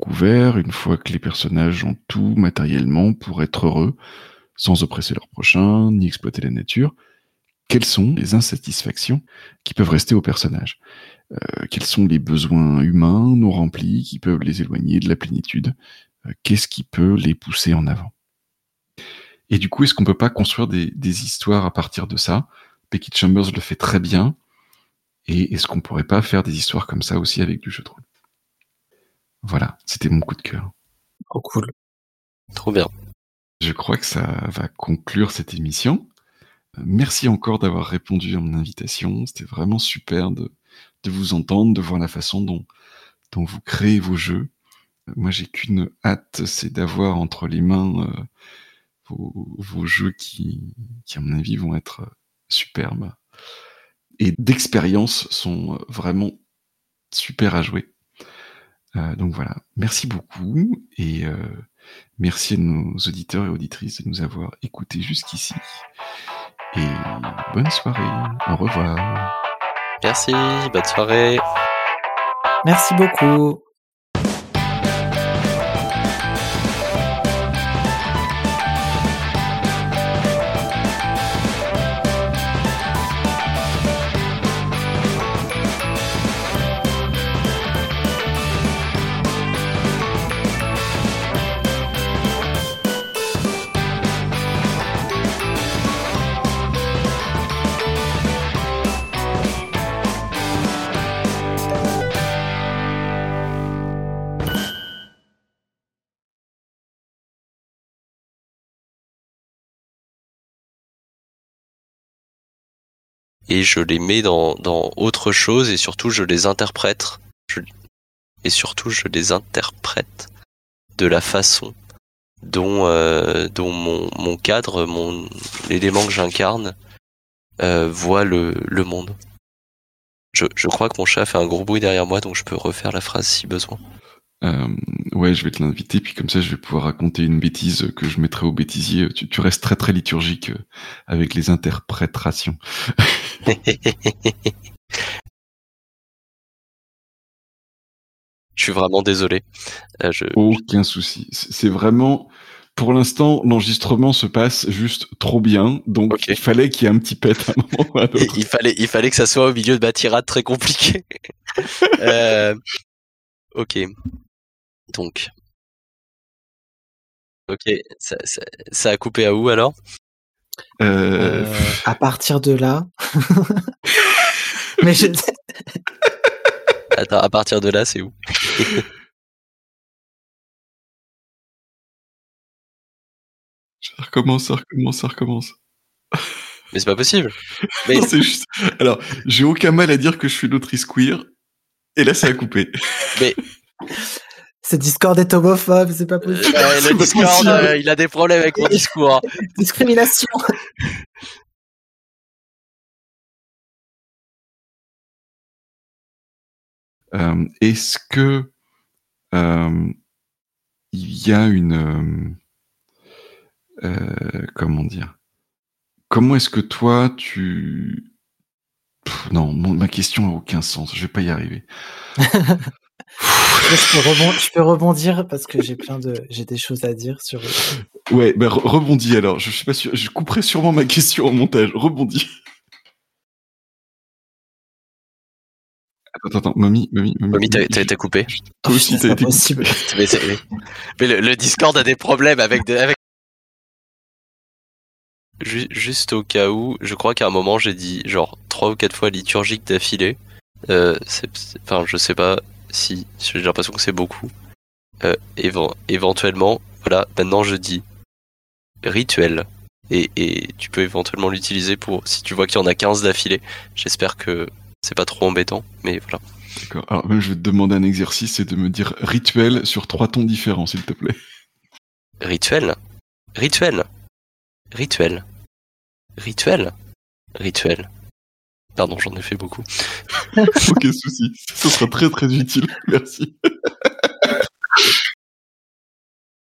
couverts, une fois que les personnages ont tout matériellement pour être heureux, sans oppresser leur prochain, ni exploiter la nature, quelles sont les insatisfactions qui peuvent rester au personnage? Euh, Quels sont les besoins humains non remplis qui peuvent les éloigner de la plénitude? Euh, Qu'est-ce qui peut les pousser en avant? Et du coup, est-ce qu'on peut pas construire des, histoires à partir de ça? Becky Chambers le fait très bien. Et est-ce qu'on pourrait pas faire des histoires comme ça aussi avec du jeu de rôle? Voilà, c'était mon coup de cœur. Oh cool. Trop bien. Je crois que ça va conclure cette émission. Merci encore d'avoir répondu à mon invitation. C'était vraiment super de, de, vous entendre, de voir la façon dont, dont vous créez vos jeux. Moi, j'ai qu'une hâte, c'est d'avoir entre les mains euh, vos, vos, jeux qui, qui, à mon avis, vont être superbes. Et d'expérience sont vraiment super à jouer. Euh, donc voilà, merci beaucoup et euh, merci à nos auditeurs et auditrices de nous avoir écoutés jusqu'ici et bonne soirée. Au revoir. Merci, bonne soirée. Merci beaucoup. Et je les mets dans, dans autre chose et surtout je les interprète. et surtout je les interprète de la façon dont, euh, dont mon, mon cadre, mon l'élément que j'incarne euh, voit le, le monde. Je, je crois que mon chat fait un gros bruit derrière moi, donc je peux refaire la phrase si besoin. Euh, ouais, je vais te l'inviter, puis comme ça, je vais pouvoir raconter une bêtise que je mettrai au bêtisier. Tu, tu restes très très liturgique euh, avec les interprétations. [laughs] je suis vraiment désolé. Euh, je... Aucun souci. C'est vraiment, pour l'instant, l'enregistrement se passe juste trop bien, donc il fallait qu'il y ait un petit pet à un moment ou à [laughs] il fallait, il fallait que ça soit au milieu de ma tirade très compliquée. [laughs] Euh, ok. Donc. Ok, ça, ça, ça a coupé à où alors? Euh, Euh, à partir de là. [laughs] Mais je... Attends, à partir de là, c'est où? Ça recommence, ça recommence, ça recommence. Mais c'est pas possible. [laughs] Mais Non, c'est juste. Alors, j'ai aucun mal à dire que je suis l'autrice queer, et là, ça a coupé. [laughs] Ce Discord est homophobe, c'est pas euh, possible. le [laughs] pas Discord, possible. euh, il a des problèmes avec mon discours. [laughs] Discrimination. [laughs] Euh, Est-ce que euh, il y a une comment dire? Comment est-ce que toi tu Pff, non, mon- ma question a aucun sens. Je vais pas y arriver. Je, peux rebondir, je peux rebondir parce que j'ai plein de, j'ai des choses à dire sur. Ouais, bah, re- rebondis alors. Je suis pas sûr. Je couperai sûrement ma question au montage. Rebondis. Attends, attends, mamie, mamie, mamie. Mamie, t'as t'as été coupé. Toi aussi, t'as été. possible. Mais, le, le Discord a des problèmes avec, de- avec... Juste au cas où, je crois qu'à un moment j'ai dit genre trois ou quatre fois liturgique d'affilée. Euh, c'est- c'est- enfin, je sais pas si j'ai l'impression que c'est beaucoup. Euh, éven- éventuellement, voilà, maintenant je dis rituel. Et, et tu peux éventuellement l'utiliser pour si tu vois qu'il y en a 15 d'affilée. J'espère que c'est pas trop embêtant, mais voilà. D'accord. Alors, même, je vais te demander un exercice, c'est de me dire rituel sur trois tons différents, s'il te plaît. Rituel? Rituel? Rituel? Rituel? Rituel? Pardon, j'en ai fait beaucoup. [laughs] Aucun souci. Ce sera très très utile. Merci.